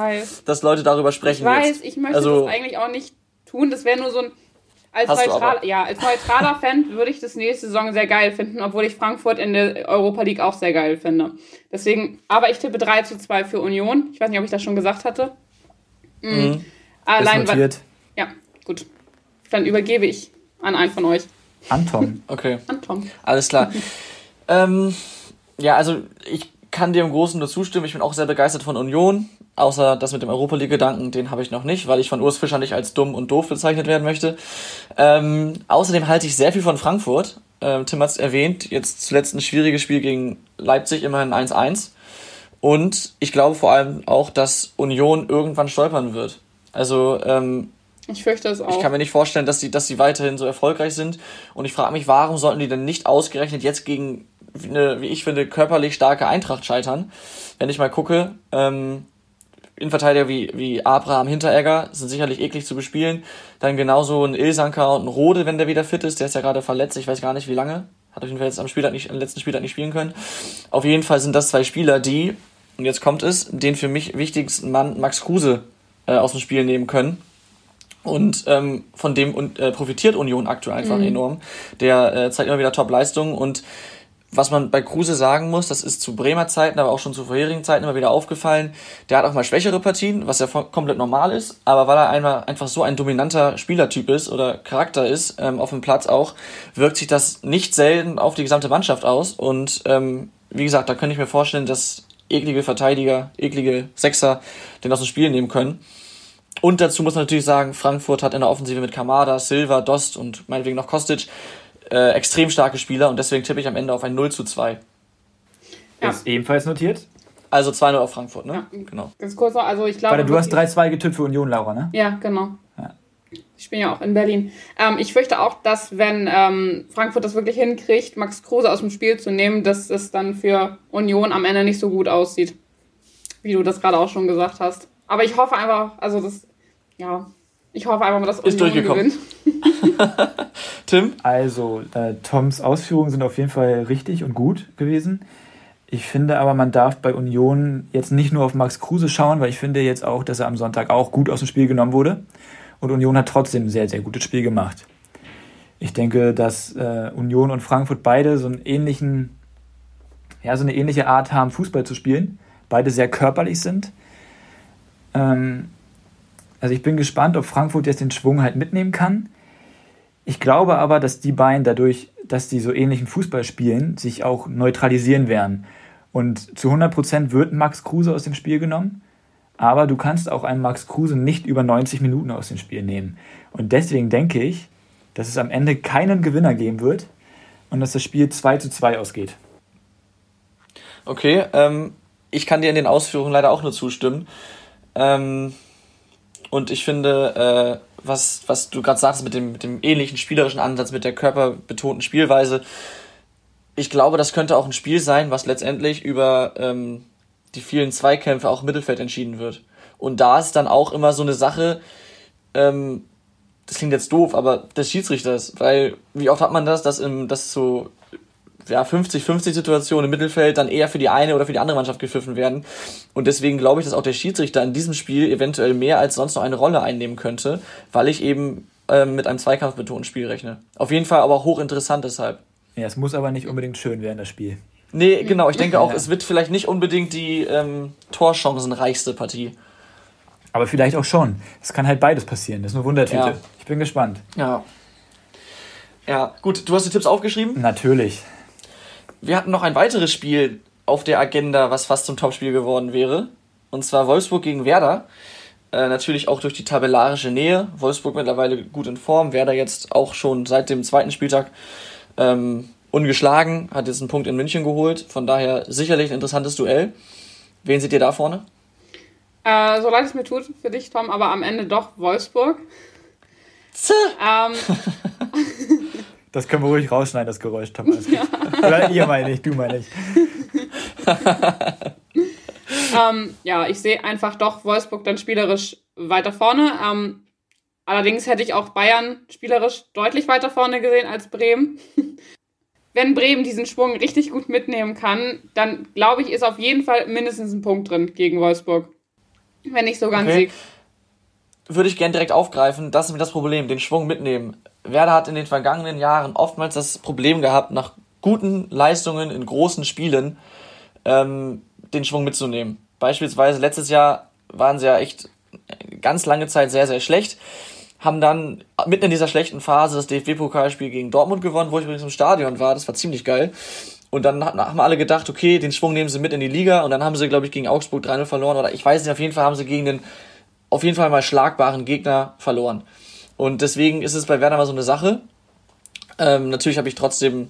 dass Leute darüber sprechen Ich weiß, jetzt. ich möchte also, das eigentlich auch nicht tun. Das wäre nur so ein. Als, neutral, ja, als neutraler <laughs> Fan würde ich das nächste Saison sehr geil finden, obwohl ich Frankfurt in der Europa League auch sehr geil finde. Deswegen, aber ich tippe 3 zu 2 für Union. Ich weiß nicht, ob ich das schon gesagt hatte. Mhm. Ist Allein, weil, notiert. ja, gut. Dann übergebe ich an einen von euch. Anton. <laughs> Okay, An Tom. alles klar. <laughs> ähm, ja, also ich kann dir im Großen nur zustimmen. Ich bin auch sehr begeistert von Union. Außer das mit dem Europa League-Gedanken, den habe ich noch nicht, weil ich von Urs Fischer nicht als dumm und doof bezeichnet werden möchte. Ähm, außerdem halte ich sehr viel von Frankfurt. Ähm, Tim hat es erwähnt, jetzt zuletzt ein schwieriges Spiel gegen Leipzig, immerhin 1-1. Und ich glaube vor allem auch, dass Union irgendwann stolpern wird. Also ähm, Ich fürchte es auch. ich kann mir nicht vorstellen, dass sie, dass sie weiterhin so erfolgreich sind. Und ich frage mich, warum sollten die denn nicht ausgerechnet jetzt gegen eine, wie ich finde, körperlich starke Eintracht scheitern? Wenn ich mal gucke, ähm, Innenverteidiger wie, wie Abraham Hinteregger sind sicherlich eklig zu bespielen. Dann genauso ein Ilsanker und ein Rode, wenn der wieder fit ist. Der ist ja gerade verletzt. Ich weiß gar nicht, wie lange. Hat auf jeden Fall jetzt am, Spieltag nicht, am letzten Spieltag nicht spielen können. Auf jeden Fall sind das zwei Spieler, die, und jetzt kommt es, den für mich wichtigsten Mann Max Kruse äh, aus dem Spiel nehmen können. Und ähm, von dem und, äh, profitiert Union aktuell einfach enorm. Der äh, zeigt immer wieder Top-Leistungen und was man bei Kruse sagen muss, das ist zu Bremer Zeiten, aber auch schon zu vorherigen Zeiten immer wieder aufgefallen. Der hat auch mal schwächere Partien, was ja komplett normal ist, aber weil er einmal einfach so ein dominanter Spielertyp ist oder Charakter ist, ähm, auf dem Platz auch, wirkt sich das nicht selten auf die gesamte Mannschaft aus. Und ähm, wie gesagt, da könnte ich mir vorstellen, dass eklige Verteidiger, eklige Sechser den aus dem Spiel nehmen können. Und dazu muss man natürlich sagen, Frankfurt hat in der Offensive mit Kamada, Silva, Dost und meinetwegen noch Kostic äh, extrem starke Spieler und deswegen tippe ich am Ende auf ein 0 zu 2. Ja. Ist ebenfalls notiert. Also 2-0 auf Frankfurt, ne? Ja. Genau. Ganz kurz noch, also ich glaube. Warte, du hast wirklich- 3-2 getippt für Union, Laura, ne? Ja, genau. Ja. Ich bin ja auch in Berlin. Ähm, ich fürchte auch, dass wenn ähm, Frankfurt das wirklich hinkriegt, Max Kruse aus dem Spiel zu nehmen, dass es dann für Union am Ende nicht so gut aussieht. Wie du das gerade auch schon gesagt hast. Aber ich hoffe einfach, also das, ja, ich hoffe einfach mal, dass Ist Union durchgekommen. gewinnt. <laughs> Tim? Also, äh, Toms Ausführungen sind auf jeden Fall richtig und gut gewesen. Ich finde aber, man darf bei Union jetzt nicht nur auf Max Kruse schauen, weil ich finde jetzt auch, dass er am Sonntag auch gut aus dem Spiel genommen wurde. Und Union hat trotzdem ein sehr, sehr gutes Spiel gemacht. Ich denke, dass äh, Union und Frankfurt beide so einen ähnlichen, ja, so eine ähnliche Art haben, Fußball zu spielen. Beide sehr körperlich sind. Ähm, also ich bin gespannt, ob Frankfurt jetzt den Schwung halt mitnehmen kann. Ich glaube aber, dass die beiden dadurch, dass die so ähnlichen Fußball spielen, sich auch neutralisieren werden. Und zu 100% wird Max Kruse aus dem Spiel genommen. Aber du kannst auch einen Max Kruse nicht über 90 Minuten aus dem Spiel nehmen. Und deswegen denke ich, dass es am Ende keinen Gewinner geben wird und dass das Spiel 2 zu 2 ausgeht. Okay, ähm, ich kann dir in den Ausführungen leider auch nur zustimmen. Ähm, und ich finde, äh, was, was du gerade sagst mit dem, mit dem ähnlichen spielerischen Ansatz, mit der körperbetonten Spielweise, ich glaube, das könnte auch ein Spiel sein, was letztendlich über ähm, die vielen Zweikämpfe auch im Mittelfeld entschieden wird. Und da ist dann auch immer so eine Sache, ähm, das klingt jetzt doof, aber des Schiedsrichters, weil wie oft hat man das, dass im, dass so ja, 50-50 Situationen im Mittelfeld dann eher für die eine oder für die andere Mannschaft gepfiffen werden. Und deswegen glaube ich, dass auch der Schiedsrichter in diesem Spiel eventuell mehr als sonst noch eine Rolle einnehmen könnte, weil ich eben ähm, mit einem zweikampfbetonten Spiel rechne. Auf jeden Fall aber hochinteressant deshalb. Ja, es muss aber nicht unbedingt schön werden, das Spiel. Nee, genau, ich denke auch, Ja. es wird vielleicht nicht unbedingt die ähm, torchancenreichste Partie. Aber vielleicht auch schon. Es kann halt beides passieren. Das ist eine Wundertüte. Ja. Ich bin gespannt. Ja. Ja, gut, du hast die Tipps aufgeschrieben. Natürlich. Wir hatten noch ein weiteres Spiel auf der Agenda, was fast zum Topspiel geworden wäre. Und zwar Wolfsburg gegen Werder. Äh, natürlich auch durch die tabellarische Nähe. Wolfsburg mittlerweile gut in Form. Werder jetzt auch schon seit dem zweiten Spieltag ähm, ungeschlagen. Hat jetzt einen Punkt in München geholt. Von daher sicherlich ein interessantes Duell. Wen seht ihr da vorne? Äh, so leid es mir tut für dich, Tom, aber am Ende doch Wolfsburg. Ähm, <laughs> Das können wir ruhig rausschneiden, das Geräusch, Tom. Alles <laughs> gut. Oder ihr meine ich, du meine ich. <laughs> ähm, ja, ich sehe einfach doch Wolfsburg dann spielerisch weiter vorne. Ähm, allerdings hätte ich auch Bayern spielerisch deutlich weiter vorne gesehen als Bremen. <laughs> Wenn Bremen diesen Schwung richtig gut mitnehmen kann, dann glaube ich, ist auf jeden Fall mindestens ein Punkt drin gegen Wolfsburg. Wenn nicht sogar ein Okay. Sieg. würde ich gern direkt aufgreifen. Das ist das Problem, den Schwung mitnehmen. Werder hat in den vergangenen Jahren oftmals das Problem gehabt, nach guten Leistungen in großen Spielen ähm, den Schwung mitzunehmen. Beispielsweise letztes Jahr waren sie ja echt ganz lange Zeit sehr, sehr schlecht. Haben dann mitten in dieser schlechten Phase das DFB-Pokalspiel gegen Dortmund gewonnen, wo ich übrigens im Stadion war. Das war ziemlich geil. Und dann haben alle gedacht, okay, den Schwung nehmen sie mit in die Liga. Und dann haben sie, glaube ich, gegen Augsburg 3-0 verloren. Oder ich weiß nicht, auf jeden Fall haben sie gegen den auf jeden Fall mal schlagbaren Gegner verloren. Und deswegen ist es bei Werder mal so eine Sache. Ähm, natürlich habe ich trotzdem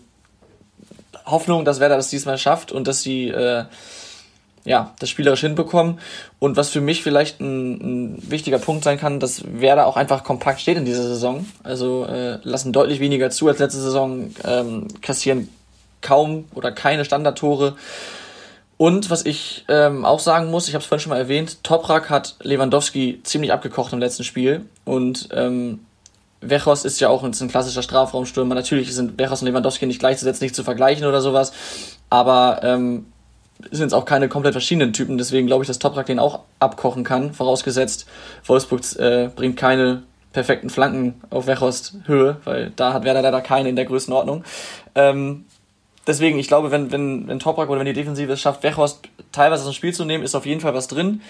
Hoffnung, dass Werder das diesmal schafft und dass sie äh, ja, das spielerisch hinbekommen. Und was für mich vielleicht ein, ein wichtiger Punkt sein kann, dass Werder auch einfach kompakt steht in dieser Saison. Also äh, lassen deutlich weniger zu als letzte Saison, ähm, kassieren kaum oder keine Standardtore. Und was ich ähm, auch sagen muss, ich habe es vorhin schon mal erwähnt, Toprak hat Lewandowski ziemlich abgekocht im letzten Spiel. Und ähm, Wechos ist ja auch ein, ein klassischer Strafraumstürmer. Natürlich sind Wechos und Lewandowski nicht gleichzusetzen, nicht zu vergleichen oder sowas. Aber ähm, sind es auch keine komplett verschiedenen Typen. Deswegen glaube ich, dass Toprak den auch abkochen kann. Vorausgesetzt, Wolfsburg äh, bringt keine perfekten Flanken auf Wechhorst Höhe, weil da hat Werder leider keine in der Größenordnung. Ähm, deswegen, ich glaube, wenn, wenn, wenn Toprak oder wenn die Defensive es schafft, Wechhorst teilweise aus dem Spiel zu nehmen, ist auf jeden Fall was drin.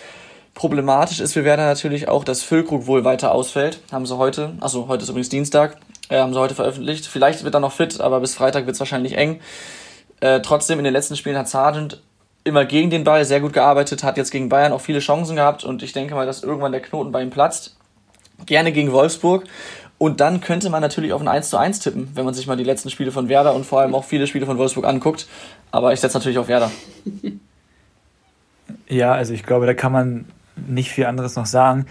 Problematisch ist für Werder natürlich auch, dass Füllkrug wohl weiter ausfällt. Haben sie heute, also heute ist übrigens Dienstag, äh, haben sie heute veröffentlicht. Vielleicht wird er noch fit, aber bis Freitag wird es wahrscheinlich eng. Äh, trotzdem, in den letzten Spielen hat Sargent immer gegen den Ball sehr gut gearbeitet, hat jetzt gegen Bayern auch viele Chancen gehabt und ich denke mal, dass irgendwann der Knoten bei ihm platzt. Gerne gegen Wolfsburg. Und dann könnte man natürlich auf ein 1 zu 1 tippen, wenn man sich mal die letzten Spiele von Werder und vor allem auch viele Spiele von Wolfsburg anguckt. Aber ich setze natürlich auf Werder. <laughs> Ja, also ich glaube, da kann man nicht viel anderes noch sagen,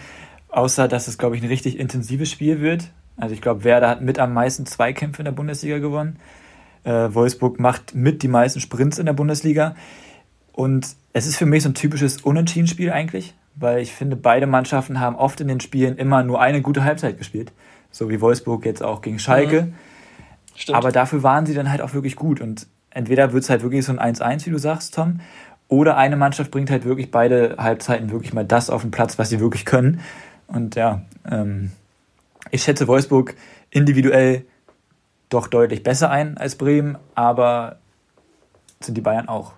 außer dass es, glaube ich, ein richtig intensives Spiel wird. Also ich glaube, Werder hat mit am meisten Zweikämpfe in der Bundesliga gewonnen. Äh, Wolfsburg macht mit die meisten Sprints in der Bundesliga. Und es ist für mich so ein typisches Unentschieden-Spiel eigentlich, weil ich finde, beide Mannschaften haben oft in den Spielen immer nur eine gute Halbzeit gespielt. So wie Wolfsburg jetzt auch gegen Schalke. Stimmt. Aber dafür waren sie dann halt auch wirklich gut. Und entweder wird es halt wirklich so ein 1-1, wie du sagst, Tom, oder eine Mannschaft bringt halt wirklich beide Halbzeiten wirklich mal das auf den Platz, was sie wirklich können. Und ja, ähm, ich schätze Wolfsburg individuell doch deutlich besser ein als Bremen, aber sind die Bayern auch.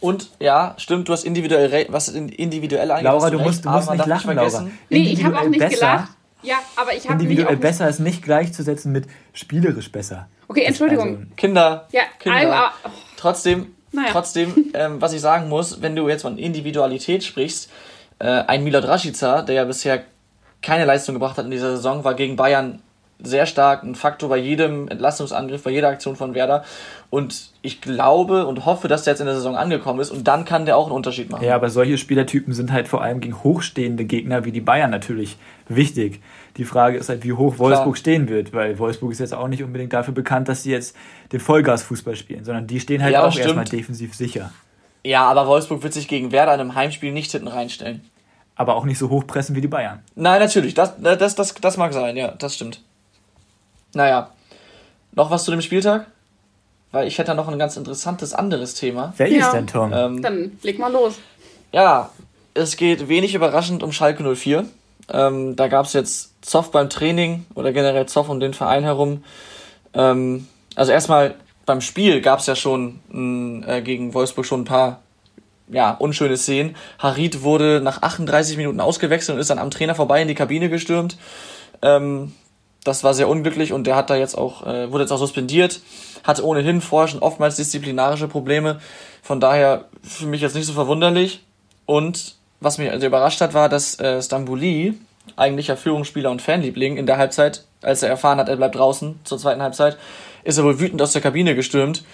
Und ja, stimmt, du hast individuell re- was in- individuell angeht. Laura, du recht, musst, du musst nicht lachen, Laura. vergessen, Nee, ich habe auch nicht besser, gelacht. Ja, aber ich habe mich Individuell auch nicht... besser ist nicht gleichzusetzen mit spielerisch besser. Okay, Entschuldigung. Also, Kinder, ja, Kinder. aber, oh, Trotzdem, Naja. trotzdem, ähm, was ich sagen muss, wenn du jetzt von Individualität sprichst, äh, ein Milot Rashica, der ja bisher keine Leistung gebracht hat in dieser Saison, war gegen Bayern sehr stark ein Faktor bei jedem Entlastungsangriff, bei jeder Aktion von Werder. Und ich glaube und hoffe, dass der jetzt in der Saison angekommen ist und dann kann der auch einen Unterschied machen. Ja, aber solche Spielertypen sind halt vor allem gegen hochstehende Gegner wie die Bayern natürlich wichtig. Die Frage ist halt, wie hoch Wolfsburg Klar. stehen wird, weil Wolfsburg ist jetzt auch nicht unbedingt dafür bekannt, dass sie jetzt den Vollgasfußball spielen, sondern die stehen halt Ja, auch stimmt. erstmal defensiv sicher. Ja, aber Wolfsburg wird sich gegen Werder in einem Heimspiel nicht hinten reinstellen. Aber auch nicht so hoch pressen wie die Bayern. Nein, natürlich, das, das, das, das mag sein, ja, das stimmt. Naja, noch was zu dem Spieltag? Weil ich hätte da noch ein ganz interessantes anderes Thema. Welches Ja. denn, Tom? Ähm, dann leg mal los. ja, es geht wenig überraschend um Schalke 04. Ähm, da gab es jetzt Zoff beim Training oder generell Zoff um den Verein herum. Ähm, also erstmal beim Spiel gab es ja schon äh, gegen Wolfsburg schon ein paar ja, unschöne Szenen. Harit wurde nach 38 Minuten ausgewechselt und ist dann am Trainer vorbei in die Kabine gestürmt. Ähm, das war sehr unglücklich und der hat da jetzt auch, äh, wurde jetzt auch suspendiert, hatte ohnehin vorher schon oftmals disziplinarische Probleme. Von daher für mich jetzt nicht so verwunderlich. Und was mich also überrascht hat, war, dass äh, Stambouli, eigentlicher Führungsspieler und Fanliebling, in der Halbzeit, als er erfahren hat, er bleibt draußen zur zweiten Halbzeit, ist er wohl wütend aus der Kabine gestürmt.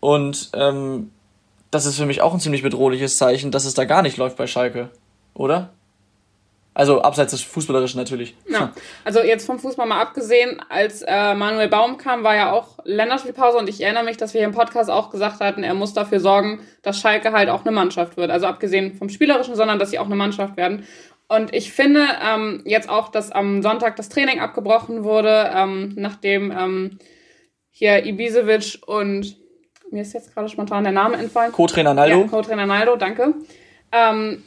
Und ähm, das ist für mich auch ein ziemlich bedrohliches Zeichen, dass es da gar nicht läuft bei Schalke, oder? Also abseits des Fußballerischen natürlich. Ja, also jetzt vom Fußball mal abgesehen, als äh, Manuel Baum kam, war ja auch Länderspielpause und ich erinnere mich, dass wir hier im Podcast auch gesagt hatten, er muss dafür sorgen, dass Schalke halt auch eine Mannschaft wird. Also abgesehen vom Spielerischen, sondern dass sie auch eine Mannschaft werden. Und ich finde ähm, jetzt auch, dass am Sonntag das Training abgebrochen wurde, ähm, nachdem ähm, hier Ibisevic und mir ist jetzt gerade spontan der Name entfallen. Co-Trainer Naldo. Ja, Co-Trainer Naldo, danke. Ähm,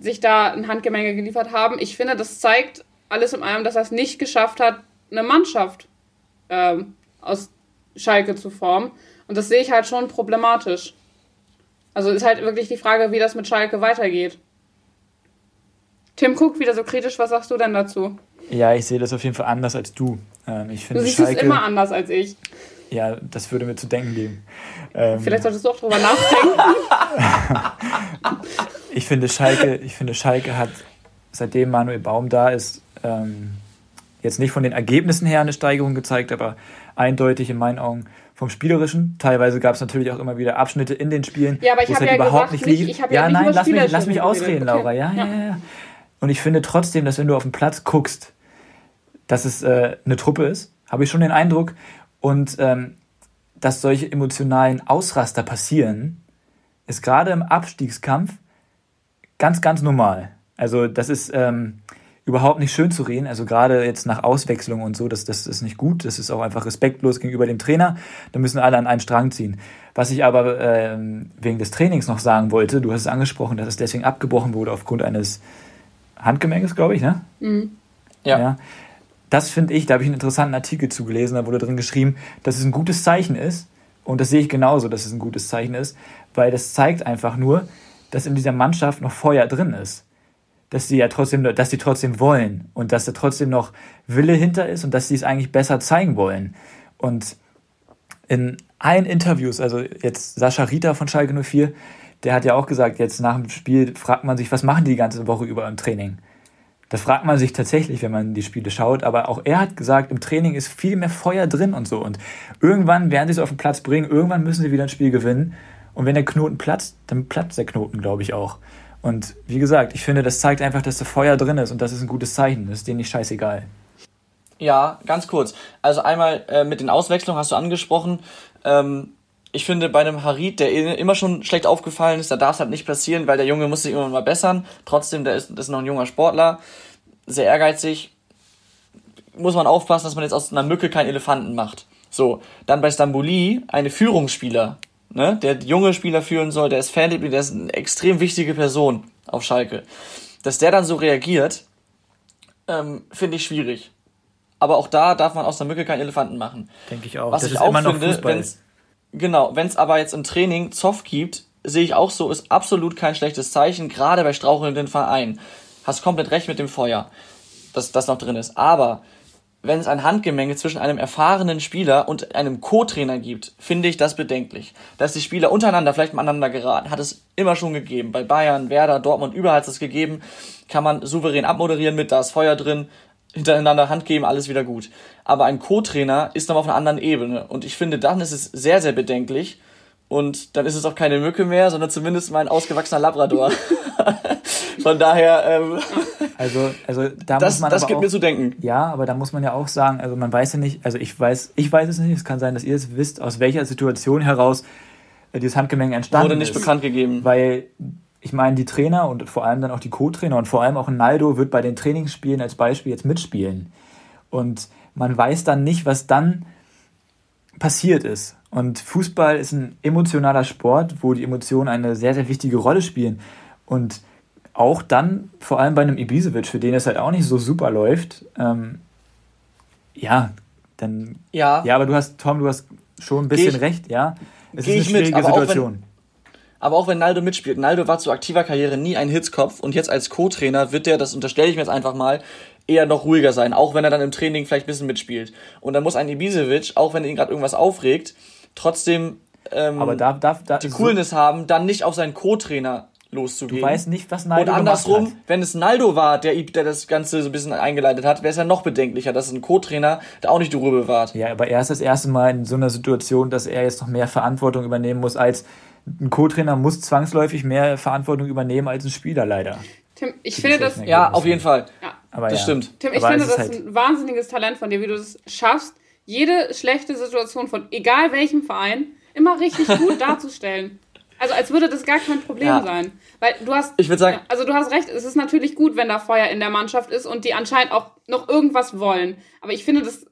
sich da ein Handgemenge geliefert haben. Ich finde, das zeigt alles in allem, dass er es nicht geschafft hat, eine Mannschaft ähm, aus Schalke zu formen. Und das sehe ich halt schon problematisch. Also ist halt wirklich die Frage, wie das mit Schalke weitergeht. Tim guckt wieder so kritisch, was sagst du denn dazu? Ja, ich sehe das auf jeden Fall anders als du. Ähm, ich finde du siehst Schalke, es immer anders als ich. Ja, das würde mir zu denken geben. Ähm, Vielleicht solltest du auch drüber nachdenken. <laughs> ich finde Schalke, <laughs> ich finde Schalke hat seitdem Manuel Baum da ist ähm, jetzt nicht von den Ergebnissen her eine Steigerung gezeigt, aber eindeutig in meinen Augen vom Spielerischen. Teilweise gab es natürlich auch immer wieder Abschnitte in den Spielen, ja, aber ich wo es halt ja überhaupt gesagt, nicht lief. ja, ja nein, lass mich, lass mich ausreden, okay. Laura. Ja, ja, ja, ja. Und ich finde trotzdem, dass wenn du auf den Platz guckst, dass es äh, eine Truppe ist, habe ich schon den Eindruck. Und ähm, dass solche emotionalen Ausraster passieren, ist gerade im Abstiegskampf ganz, ganz normal. Also das ist ähm, überhaupt nicht schön zu reden. Also gerade jetzt nach Auswechslung und so, das, das ist nicht gut. Das ist auch einfach respektlos gegenüber dem Trainer. Da müssen alle an einen Strang ziehen. Was ich aber ähm, wegen des Trainings noch sagen wollte, du hast es angesprochen, dass es deswegen abgebrochen wurde aufgrund eines Handgemenges, glaube ich, ne? Mhm. Ja. ja das finde ich, da habe ich einen interessanten Artikel zugelesen, da wurde drin geschrieben, dass es ein gutes Zeichen ist. Und das sehe ich genauso, dass es ein gutes Zeichen ist, weil das zeigt einfach nur, dass in dieser Mannschaft noch Feuer drin ist. Dass sie ja trotzdem, dass sie trotzdem wollen und dass da trotzdem noch Wille hinter ist und dass sie es eigentlich besser zeigen wollen. Und in allen Interviews, also jetzt Sascha Rita von Schalke 04, der hat ja auch gesagt, jetzt nach dem Spiel fragt man sich, was machen die die ganze Woche über im Training? Das fragt man sich tatsächlich, wenn man die Spiele schaut. Aber auch er hat gesagt, im Training ist viel mehr Feuer drin und so. Und irgendwann werden sie es auf den Platz bringen, irgendwann müssen sie wieder ein Spiel gewinnen. Und wenn der Knoten platzt, dann platzt der Knoten, glaube ich, auch. Und wie gesagt, ich finde, das zeigt einfach, dass da Feuer drin ist und das ist ein gutes Zeichen. Das ist denen nicht scheißegal. Ja, ganz kurz. Also einmal äh, mit den Auswechslungen hast du angesprochen. Ähm, ich finde, bei einem Harit, der immer schon schlecht aufgefallen ist, da darf es halt nicht passieren, weil der Junge muss sich irgendwann mal bessern. Trotzdem, der ist, ist noch ein junger Sportler, sehr ehrgeizig. Muss man aufpassen, dass man jetzt aus einer Mücke keinen Elefanten macht. So, dann bei Stamboli, eine Führungsspieler, ne, der junge Spieler führen soll, der ist Fanliebling, der ist eine extrem wichtige Person auf Schalke. Dass der dann so reagiert, ähm, finde ich schwierig. Aber auch da darf man aus einer Mücke keinen Elefanten machen. Denke ich auch. Was das ich auch finde, wenn's, Genau, wenn es aber jetzt im Training Zoff gibt, sehe ich auch so, ist absolut kein schlechtes Zeichen, gerade bei strauchelnden Vereinen. Hast komplett recht mit dem Feuer, dass das noch drin ist. Aber wenn es ein Handgemenge zwischen einem erfahrenen Spieler und einem Co-Trainer gibt, finde ich das bedenklich. Dass die Spieler untereinander vielleicht miteinander geraten, hat es immer schon gegeben. Bei Bayern, Werder, Dortmund, überall hat es gegeben. Kann man souverän abmoderieren mit, da ist Feuer drin, hintereinander Hand geben, alles wieder gut. Aber ein Co-Trainer ist noch auf einer anderen Ebene. Und ich finde, dann ist es sehr, sehr bedenklich. Und dann ist es auch keine Mücke mehr, sondern zumindest mal ein ausgewachsener Labrador. <laughs> Von daher. Ähm, <laughs> also, also da das, muss man. Das gibt auch, mir zu denken. Ja, aber da muss man ja auch sagen, also man weiß ja nicht, also ich weiß, ich weiß es nicht, es kann sein, dass ihr es wisst, aus welcher Situation heraus äh, dieses Handgemenge entstanden ist. Wurde nicht ist. bekannt gegeben. Weil ich meine, die Trainer und vor allem dann auch die Co-Trainer und vor allem auch Naldo wird bei den Trainingsspielen als Beispiel jetzt mitspielen. Und man weiß dann nicht, was dann passiert ist. Und Fußball ist ein emotionaler Sport, wo die Emotionen eine sehr, sehr wichtige Rolle spielen. Und auch dann, vor allem bei einem Ibisevic, für den es halt auch nicht so super läuft, ähm, ja, dann. Ja. Ja, aber du hast, Tom, du hast schon ein bisschen recht, ja. Es ist eine schwierige mit, Situation Aber auch wenn Naldo mitspielt, Naldo war zu aktiver Karriere nie ein Hitzkopf und jetzt als Co-Trainer wird der, das unterstelle ich mir jetzt einfach mal, eher noch ruhiger sein, auch wenn er dann im Training vielleicht ein bisschen mitspielt. Und dann muss ein Ibisevic, auch wenn ihn gerade irgendwas aufregt, trotzdem ähm, Aber da, da, da, die so- Coolness haben, dann nicht auf seinen Co-Trainer loszugehen. Du weißt nicht, was Naldo Und andersrum, wenn es Naldo war, der, der das Ganze so ein bisschen eingeleitet hat, wäre es ja noch bedenklicher, dass ein Co-Trainer der auch nicht die Ruhe bewahrt. Ja, aber er ist das erste Mal in so einer Situation, dass er jetzt noch mehr Verantwortung übernehmen muss als ein Co-Trainer muss zwangsläufig mehr Verantwortung übernehmen als ein Spieler leider. Tim, ich finde das, Ja, auf jeden Fall. ja, Aber Das ja. stimmt. Tim, ich Aber finde das halt- ein wahnsinniges Talent von dir, wie du es schaffst, jede schlechte Situation von egal welchem Verein immer richtig gut <laughs> darzustellen. Also als würde das gar kein Problem Ja. sein. Weil du hast. Ich würd sagen- also du hast recht, es ist natürlich gut, wenn da Feuer in der Mannschaft ist und die anscheinend auch noch irgendwas wollen. Aber ich finde, das,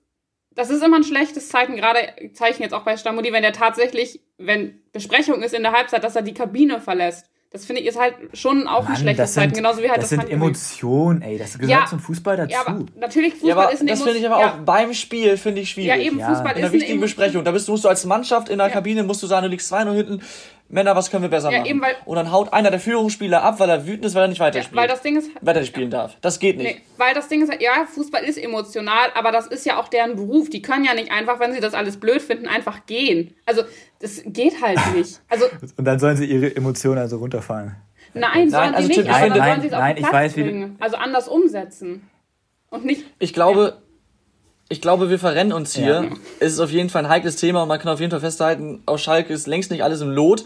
das ist immer ein schlechtes Zeichen, gerade Zeichen jetzt auch bei Stamudi, wenn der tatsächlich, wenn Besprechung ist in der Halbzeit, dass er die Kabine verlässt. Das finde ich ist halt schon auch ein Mann, schlechtes das sind, Zeichen, genauso wie halt das das, sind. Emotionen, ey. Das gehört Ja. zum Fußball dazu. Ja, aber natürlich Fußball Ja, aber ist eine das finde ich aber ja. auch beim Spiel, finde ich schwierig. Ja, eben. Fußball in ist einer wichtigen eine Emo- Besprechung. Da bist du, musst du als Mannschaft in der. Kabine, musst du sagen, du liegst 2-0 hinten. Männer, was können wir besser Ja, machen? eben, weil- und dann haut einer der Führungsspieler ab, weil er wütend ist, weil er nicht Ja, weiterspielt. weil das Ding ist. weiter nicht spielen darf. Das geht nicht. Nee, weil das Ding ist, ja, Fußball ist emotional, aber das ist ja auch deren Beruf. Die können ja nicht einfach, wenn sie das alles blöd finden, einfach gehen. Also, das geht halt <laughs> nicht. Also, Und dann sollen sie ihre Emotionen also runterfahren. nein, sollen also sie Tim, nicht, Nein, nein, den ich weiß, wie. Also anders umsetzen. Und nicht, Ich glaube, ich glaube, wir verrennen uns hier. Ja. Es ist auf jeden Fall ein heikles Thema und man kann auf jeden Fall festhalten, aus Schalke ist längst nicht alles im Lot.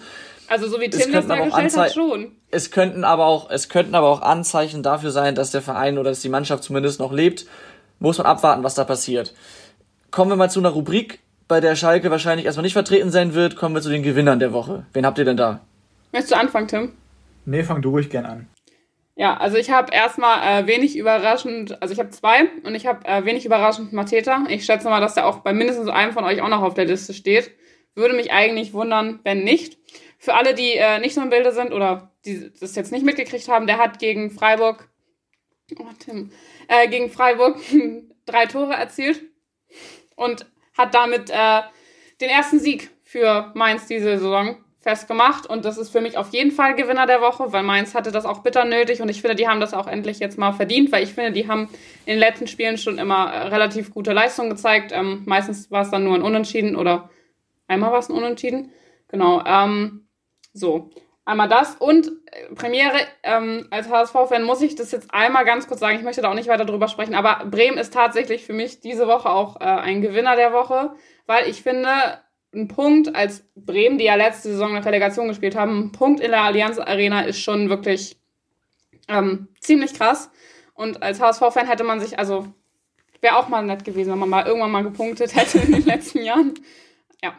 also so wie Es Tim das dargestellt hat, schon. Es könnten aber auch, es könnten aber auch Anzeichen dafür sein, dass der Verein oder dass die Mannschaft zumindest noch lebt. Muss man abwarten, was da passiert. Kommen wir mal zu einer Rubrik, bei der Schalke wahrscheinlich erstmal nicht vertreten sein wird. Kommen wir zu den Gewinnern der Woche. Wen habt ihr denn da? Möchtest du anfangen, Tim? Nee, fang du ruhig gern an. Ja, also ich habe erstmal äh, wenig überraschend, also ich habe zwei und ich habe äh, wenig überraschend Mateta. Ich schätze mal, dass der auch bei mindestens einem von euch auch noch auf der Liste steht. Würde mich eigentlich wundern, wenn nicht. Für alle, die äh, nicht so im Bilde sind oder die das jetzt nicht mitgekriegt haben, der hat gegen Freiburg, oh Tim, äh, gegen Freiburg <laughs> drei Tore erzielt und hat damit äh, den ersten Sieg für Mainz diese Saison festgemacht. Und das ist für mich auf jeden Fall Gewinner der Woche, weil Mainz hatte das auch bitter nötig und ich finde, die haben das auch endlich jetzt mal verdient, weil ich finde, die haben in den letzten Spielen schon immer äh, relativ gute Leistung gezeigt. Ähm, meistens war es dann nur ein Unentschieden oder einmal war es ein Unentschieden. Genau. Ähm, so. Einmal das und äh, Premiere, ähm, als HSV-Fan muss ich das jetzt einmal ganz kurz sagen, ich möchte da auch nicht weiter drüber sprechen, aber Bremen ist tatsächlich für mich diese Woche auch äh, ein Gewinner der Woche, weil ich finde, ein Punkt als Bremen, die ja letzte Saison eine Relegation gespielt haben, ein Punkt in der Allianz Arena ist schon wirklich ähm, ziemlich krass. Und als HSV-Fan hätte man sich, also wäre auch mal nett gewesen, wenn man mal irgendwann mal gepunktet <laughs> hätte in den letzten Jahren. Ja.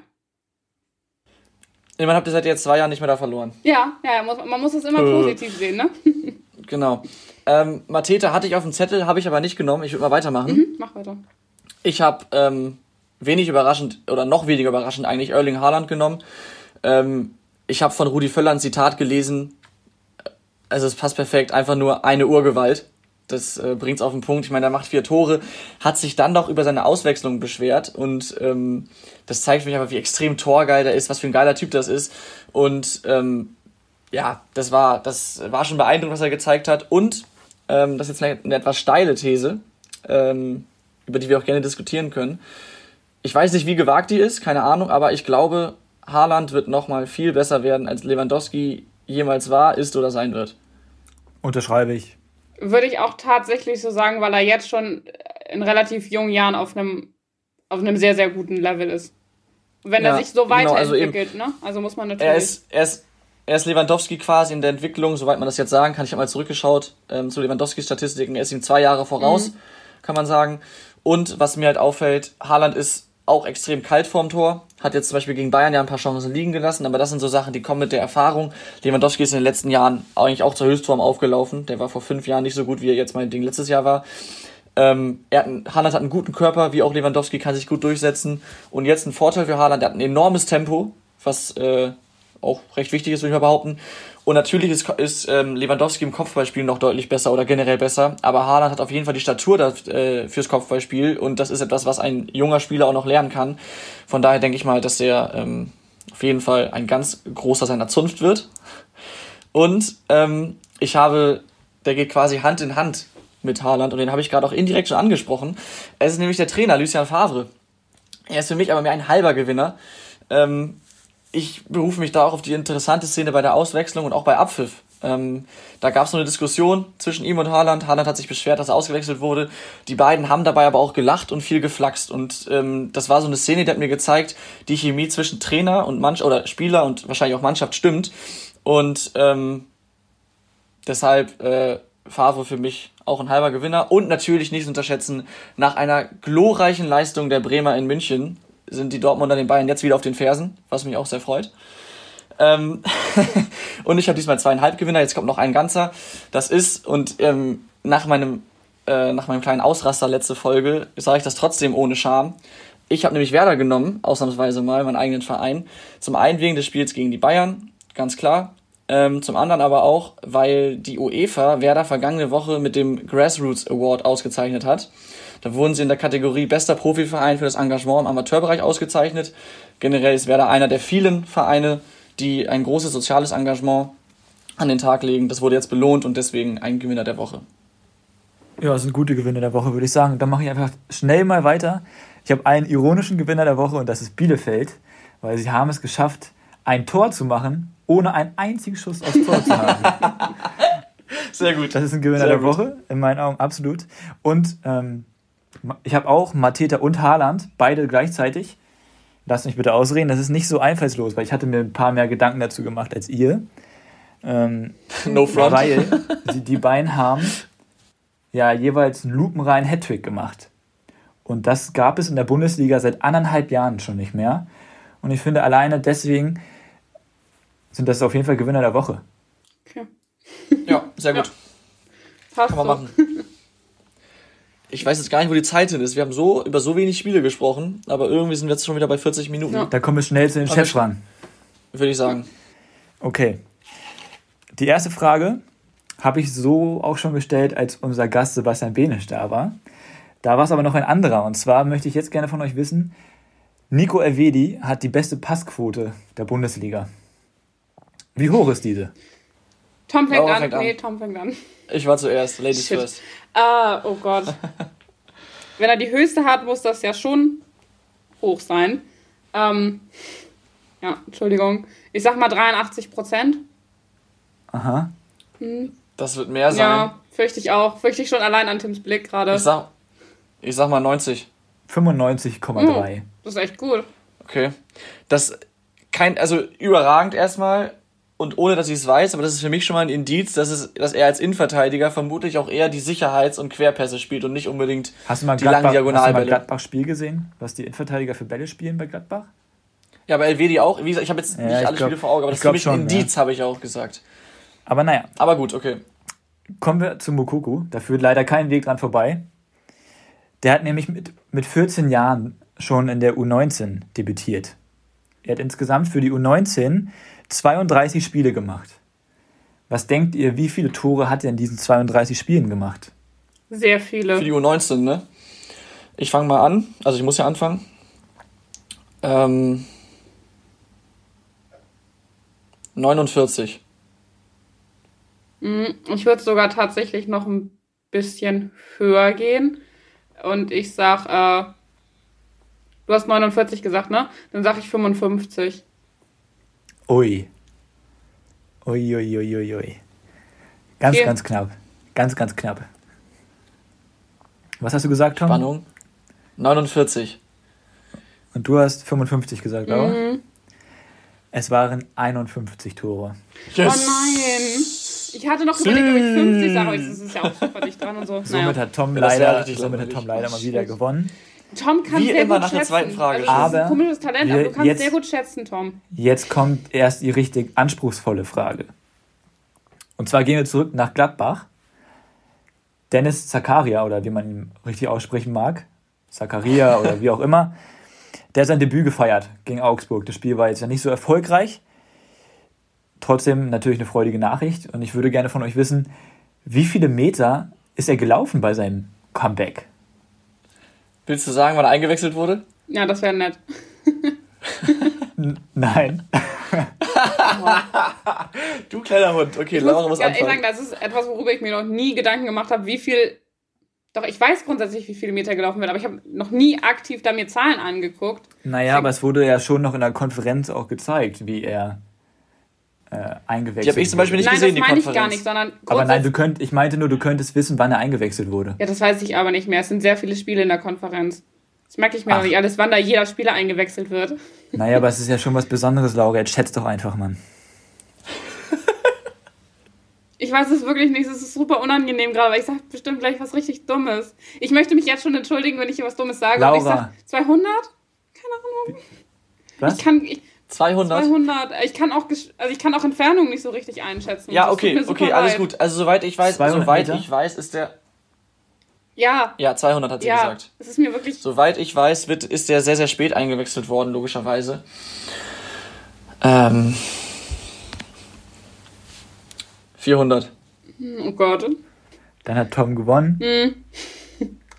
Immerhin habt ihr seit jetzt zwei Jahren nicht mehr da verloren. Ja, ja, man muss es immer Äh. positiv sehen, ne? <laughs> Genau. Ähm, Mateta hatte ich auf dem Zettel, habe ich aber nicht genommen. Ich würde mal weitermachen. Mhm, mach weiter. Ich habe ähm, wenig überraschend oder noch weniger überraschend eigentlich Erling Haaland genommen. Ähm, ich habe von Rudi Völler ein Zitat gelesen. Also es passt perfekt, einfach nur eine Urgewalt. Das äh, bringt's auf den Punkt. Ich meine, er macht vier Tore, hat sich dann noch über seine Auswechslung beschwert und ähm, das zeigt mich einfach, wie extrem torgeil der ist, was für ein geiler Typ das ist. Und ähm, ja, das war, das war schon beeindruckend, was er gezeigt hat. Und ähm, das ist jetzt eine, eine etwas steile These, ähm, über die wir auch gerne diskutieren können. Ich weiß nicht, wie gewagt die ist, keine Ahnung, aber ich glaube, Haaland wird nochmal viel besser werden, als Lewandowski jemals war, ist oder sein wird. Unterschreibe ich. Würde ich auch tatsächlich so sagen, weil er jetzt schon in relativ jungen Jahren auf einem, auf einem sehr, sehr guten Level ist. Wenn er Ja, sich so genau, also weiterentwickelt, ne? Also muss man natürlich. Er ist, er ist, er ist Lewandowski quasi in der Entwicklung, soweit man das jetzt sagen kann. Ich habe mal zurückgeschaut ähm, zu Lewandowskis Statistiken. Er ist ihm zwei Jahre voraus, kann man sagen. Und was mir halt auffällt, Haaland ist auch extrem kalt vorm Tor. Hat jetzt zum Beispiel gegen Bayern ja ein paar Chancen liegen gelassen, aber das sind so Sachen, die kommen mit der Erfahrung. Lewandowski ist in den letzten Jahren eigentlich auch zur Höchstform aufgelaufen. Der war vor fünf Jahren nicht so gut, wie er jetzt mein Ding letztes Jahr war. Ähm, er hat einen, Haaland hat einen guten Körper, wie auch Lewandowski, kann sich gut durchsetzen. Und jetzt ein Vorteil für Haaland, er hat ein enormes Tempo, was äh, auch recht wichtig ist, würde ich mal behaupten. Und natürlich ist, ist ähm, Lewandowski im Kopfballspiel noch deutlich besser oder generell besser. Aber Haaland hat auf jeden Fall die Statur da, äh, fürs Kopfballspiel. Und das ist etwas, was ein junger Spieler auch noch lernen kann. Von daher denke ich mal, dass der ähm, auf jeden Fall ein ganz großer seiner Zunft wird. Und ähm, ich habe, der geht quasi Hand in Hand mit Haaland und den habe ich gerade auch indirekt schon angesprochen. Es ist nämlich der Trainer Lucien Favre. Er ist für mich aber mehr ein halber Gewinner. Ähm, ich berufe mich da auch auf die interessante Szene bei der Auswechslung und auch bei Abpfiff. Ähm, da gab es so eine Diskussion zwischen ihm und Haaland. Haaland hat sich beschwert, dass er ausgewechselt wurde. Die beiden haben dabei aber auch gelacht und viel geflaxt. Und ähm, das war so eine Szene, die hat mir gezeigt, die Chemie zwischen Trainer und Mannschaft oder Spieler und wahrscheinlich auch Mannschaft stimmt. Und ähm, deshalb äh, Favre für mich auch ein halber Gewinner. Und natürlich nicht zu unterschätzen, nach einer glorreichen Leistung der Bremer in München sind die Dortmunder den Bayern jetzt wieder auf den Fersen, was mich auch sehr freut. Ähm <laughs> und ich habe diesmal zweieinhalb Gewinner, jetzt kommt noch ein ganzer. Das ist, und ähm, nach, meinem, äh, nach meinem kleinen Ausraster letzte Folge sage ich das trotzdem ohne Scham. Ich habe nämlich Werder genommen, ausnahmsweise mal, meinen eigenen Verein. Zum einen wegen des Spiels gegen die Bayern, ganz klar. Ähm, zum anderen aber auch, weil die UEFA Werder vergangene Woche mit dem Grassroots Award ausgezeichnet hat. Da wurden sie in der Kategorie bester Profiverein für das Engagement im Amateurbereich ausgezeichnet. Generell ist Werder einer der vielen Vereine, die ein großes soziales Engagement an den Tag legen. Das wurde jetzt belohnt und deswegen ein Gewinner der Woche. Ja, das sind gute Gewinner der Woche, würde ich sagen. Dann mache ich einfach schnell mal weiter. Ich habe einen ironischen Gewinner der Woche und das ist Bielefeld, weil sie haben es geschafft, ein Tor zu machen, ohne einen einzigen Schuss aufs Tor zu haben. <laughs> Sehr gut. Das ist ein Gewinner Sehr der gut. Woche, in meinen Augen, absolut. Und ähm, ich habe auch Mateta und Haaland, beide gleichzeitig. Lasst mich bitte ausreden, das ist nicht so einfallslos, weil ich hatte mir ein paar mehr Gedanken dazu gemacht als ihr. Ähm, No front. weil die, die beiden haben ja jeweils einen lupenreinen Hattrick gemacht. Und das gab es in der Bundesliga seit anderthalb Jahren schon nicht mehr. Und ich finde, alleine deswegen sind das auf jeden Fall Gewinner der Woche. Okay. Ja, sehr gut. Passt Kann man machen. Ich weiß jetzt gar nicht, wo die Zeit hin ist. Wir haben so über so wenig Spiele gesprochen, aber irgendwie sind wir jetzt schon wieder bei 40 Minuten, Ja. Da kommen wir schnell zu den Chefs ich- ran. würde ich sagen. Okay. Die erste Frage habe ich so auch schon gestellt, als unser Gast Sebastian Benisch da war. Da war es aber noch ein anderer. Und zwar möchte ich jetzt gerne von euch wissen, Nico Elvedi hat die beste Passquote der Bundesliga. Wie hoch ist diese? Tom fängt Laura an. fängt an. Nee, Tom fängt an. Ich war zuerst. Ladies Shit. first. Ah, oh Gott. <laughs> Wenn er die höchste hat, muss das ja schon hoch sein. Ähm, ja, Entschuldigung. Ich sag mal 83 Prozent. Aha. Das wird mehr sein. Ja, fürchte ich auch. Fürchte ich schon allein an Tims Blick gerade. Ich sag, ich sag mal 90. 95,3. Das ist echt gut. Okay. Das kein, also überragend erstmal und ohne dass ich es weiß, aber das ist für mich schon mal ein Indiz, dass es, dass er als Innenverteidiger vermutlich auch eher die Sicherheits- und Querpässe spielt und nicht unbedingt Hast du mal die langen Gladbach, hast du mal Diagonalbälle. Gladbach-Spiel gesehen, was die Innenverteidiger für Bälle spielen bei Gladbach? Ja, aber Elvedi auch. Wie gesagt, ich habe jetzt Ja, nicht ich alle glaub- Spiele vor Augen, aber das ist für mich ein schon, Indiz, habe ich auch gesagt. Aber naja, Aber gut, okay. kommen wir zu Mukuku. Da führt leider kein Weg dran vorbei. Der hat nämlich mit, mit 14 Jahren schon in der U19 debütiert. Er hat insgesamt für die U19 32 Spiele gemacht. Was denkt ihr, wie viele Tore hat er in diesen 32 Spielen gemacht? Sehr viele. Für die U19, ne? Ich fange mal an. Also ich muss ja anfangen. Ähm, 49. Mm, Ich würde sogar tatsächlich noch ein bisschen höher gehen. Und ich sag, äh, du hast 49 gesagt, ne? Dann sag ich 55. Ui. Ui, ui, ui, ui, ui. Ganz, Vier. ganz knapp. Ganz, ganz knapp. Was hast du gesagt, Tom? Spannung. 49. Und du hast 55 gesagt, oder? Mhm. Es waren 51 Tore. Oh nein. Ich hatte noch überlegt, ob ich 50 sage, aber das ist ja auch super dicht dran und so. Somit Naja. hat Tom Ja, leider, richtig somit hat. Tom leider mal wieder gewonnen. Tom kann Wie sehr immer gut nach der schätzen. zweiten Frage Also, das ist Aber ein komisches Talent, aber du kannst jetzt- sehr gut schätzen, Tom. Jetzt kommt erst die richtig anspruchsvolle Frage. Und zwar gehen wir zurück nach Gladbach. Dennis Zakaria, oder wie man ihn richtig aussprechen mag, Zakaria <laughs> oder wie auch immer, der hat sein Debüt gefeiert gegen Augsburg. Das Spiel war jetzt ja nicht so erfolgreich. Trotzdem natürlich eine freudige Nachricht. Und ich würde gerne von euch wissen, wie viele Meter ist er gelaufen bei seinem Comeback? Willst du sagen, wann er eingewechselt wurde? Ja, das wäre nett. Nein. <laughs> du kleiner Hund. Okay, Ich Laura muss muss ganz ehrlich anfangen. sagen, das ist etwas, worüber ich mir noch nie Gedanken gemacht habe, wie viel. Doch, ich weiß grundsätzlich, wie viele Meter gelaufen wird, aber ich habe noch nie aktiv da mir Zahlen angeguckt. Naja, aber es wurde ja schon noch in der Konferenz auch gezeigt, wie er äh, eingewechselt Die habe ich zum Beispiel nicht Nein, gesehen, das die meine ich Konferenz. gar nicht, sondern Aber nein, du könnt, ich meinte nur, du könntest wissen, wann er eingewechselt wurde. Ja, das weiß ich aber nicht mehr. Es sind sehr viele Spiele in der Konferenz. Das merke ich mir Ach. noch nicht alles, wann da jeder Spieler eingewechselt wird. Naja, aber <laughs> es ist ja schon was Besonderes, Laura. Jetzt schätzt doch einfach, Mann. Ich weiß es wirklich nicht. Es ist super unangenehm gerade, weil ich sage bestimmt gleich was richtig Dummes. Ich möchte mich jetzt schon entschuldigen, wenn ich hier was Dummes sage. Und ich Laura. sage 200? Keine Ahnung. Was? Ich kann, ich, 200? 200. Ich kann auch, gesch- also ich kann auch Entfernung nicht so richtig einschätzen. Ja, Das okay, okay, alles leid. gut. Also soweit ich weiß, 200 soweit Meter? ich weiß, ist der. Ja, Ja, 200 hat sie ja. gesagt. Es ist mir wirklich. Soweit ich weiß, wird, ist der sehr, sehr spät eingewechselt worden, logischerweise. Ähm. 400. Oh Gott. Dann hat Tom gewonnen. Hm.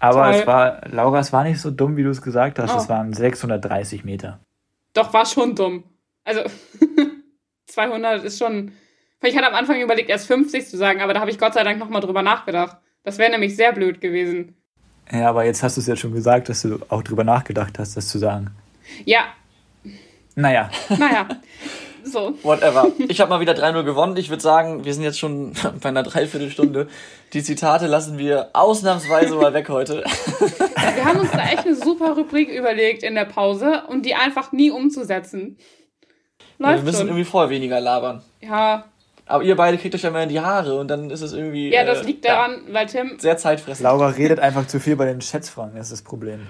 Aber Toll. es war, Laura, es war nicht so dumm, wie du es gesagt hast. Oh. Es waren 630 Meter. Doch, war schon dumm. Also, <laughs> 200 ist schon. Ich hatte am Anfang überlegt, erst 50 zu sagen, aber da habe ich Gott sei Dank nochmal drüber nachgedacht. Das wäre nämlich sehr blöd gewesen. Ja, aber jetzt hast du es ja schon gesagt, dass du auch drüber nachgedacht hast, das zu sagen. Ja, Naja, naja. <laughs> so. Whatever. <laughs> Ich habe mal wieder 3-0 gewonnen. Ich würde sagen, wir sind jetzt schon <laughs> bei einer Dreiviertelstunde. Die Zitate lassen wir ausnahmsweise mal weg heute. Wir haben uns da echt eine super Rubrik überlegt in der Pause und die einfach nie umzusetzen. wir Läuft müssen schon. irgendwie vorher weniger labern. Ja, Aber ihr beide kriegt euch ja immer in die Haare und dann ist es irgendwie. ja, das äh, liegt daran, weil Tim, sehr zeitfressend. Laura redet einfach zu viel bei den Schätzfragen, das ist das Problem.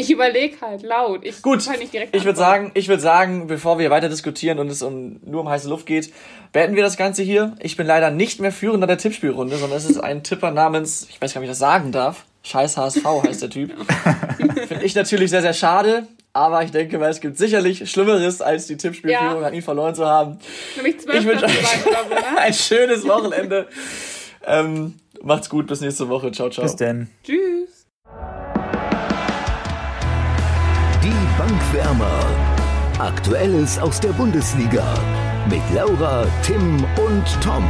Ich überlege halt laut. Ich Gut, kann nicht direkt ich würde sagen, ich würde sagen, bevor wir weiter diskutieren und es um, nur um heiße Luft geht, beenden wir das Ganze hier. Ich bin leider nicht mehr Führender der Tippspielrunde, sondern es ist ein Tipper namens, ich weiß gar nicht, ob ich das sagen darf. Scheiß HSV heißt der Typ. <laughs> Finde ich natürlich sehr, sehr schade, aber ich denke mal, es gibt sicherlich Schlimmeres, als die Tippspielführung Ja. an ihn verloren zu haben. Nämlich Ich zwölf wünsche euch <laughs> ein schönes Wochenende. Ähm, macht's gut, bis nächste Woche. Ciao, ciao. Bis denn. Tschüss. Bankwärmer. Aktuelles aus der Bundesliga. Mit Laura, Tim und Tom.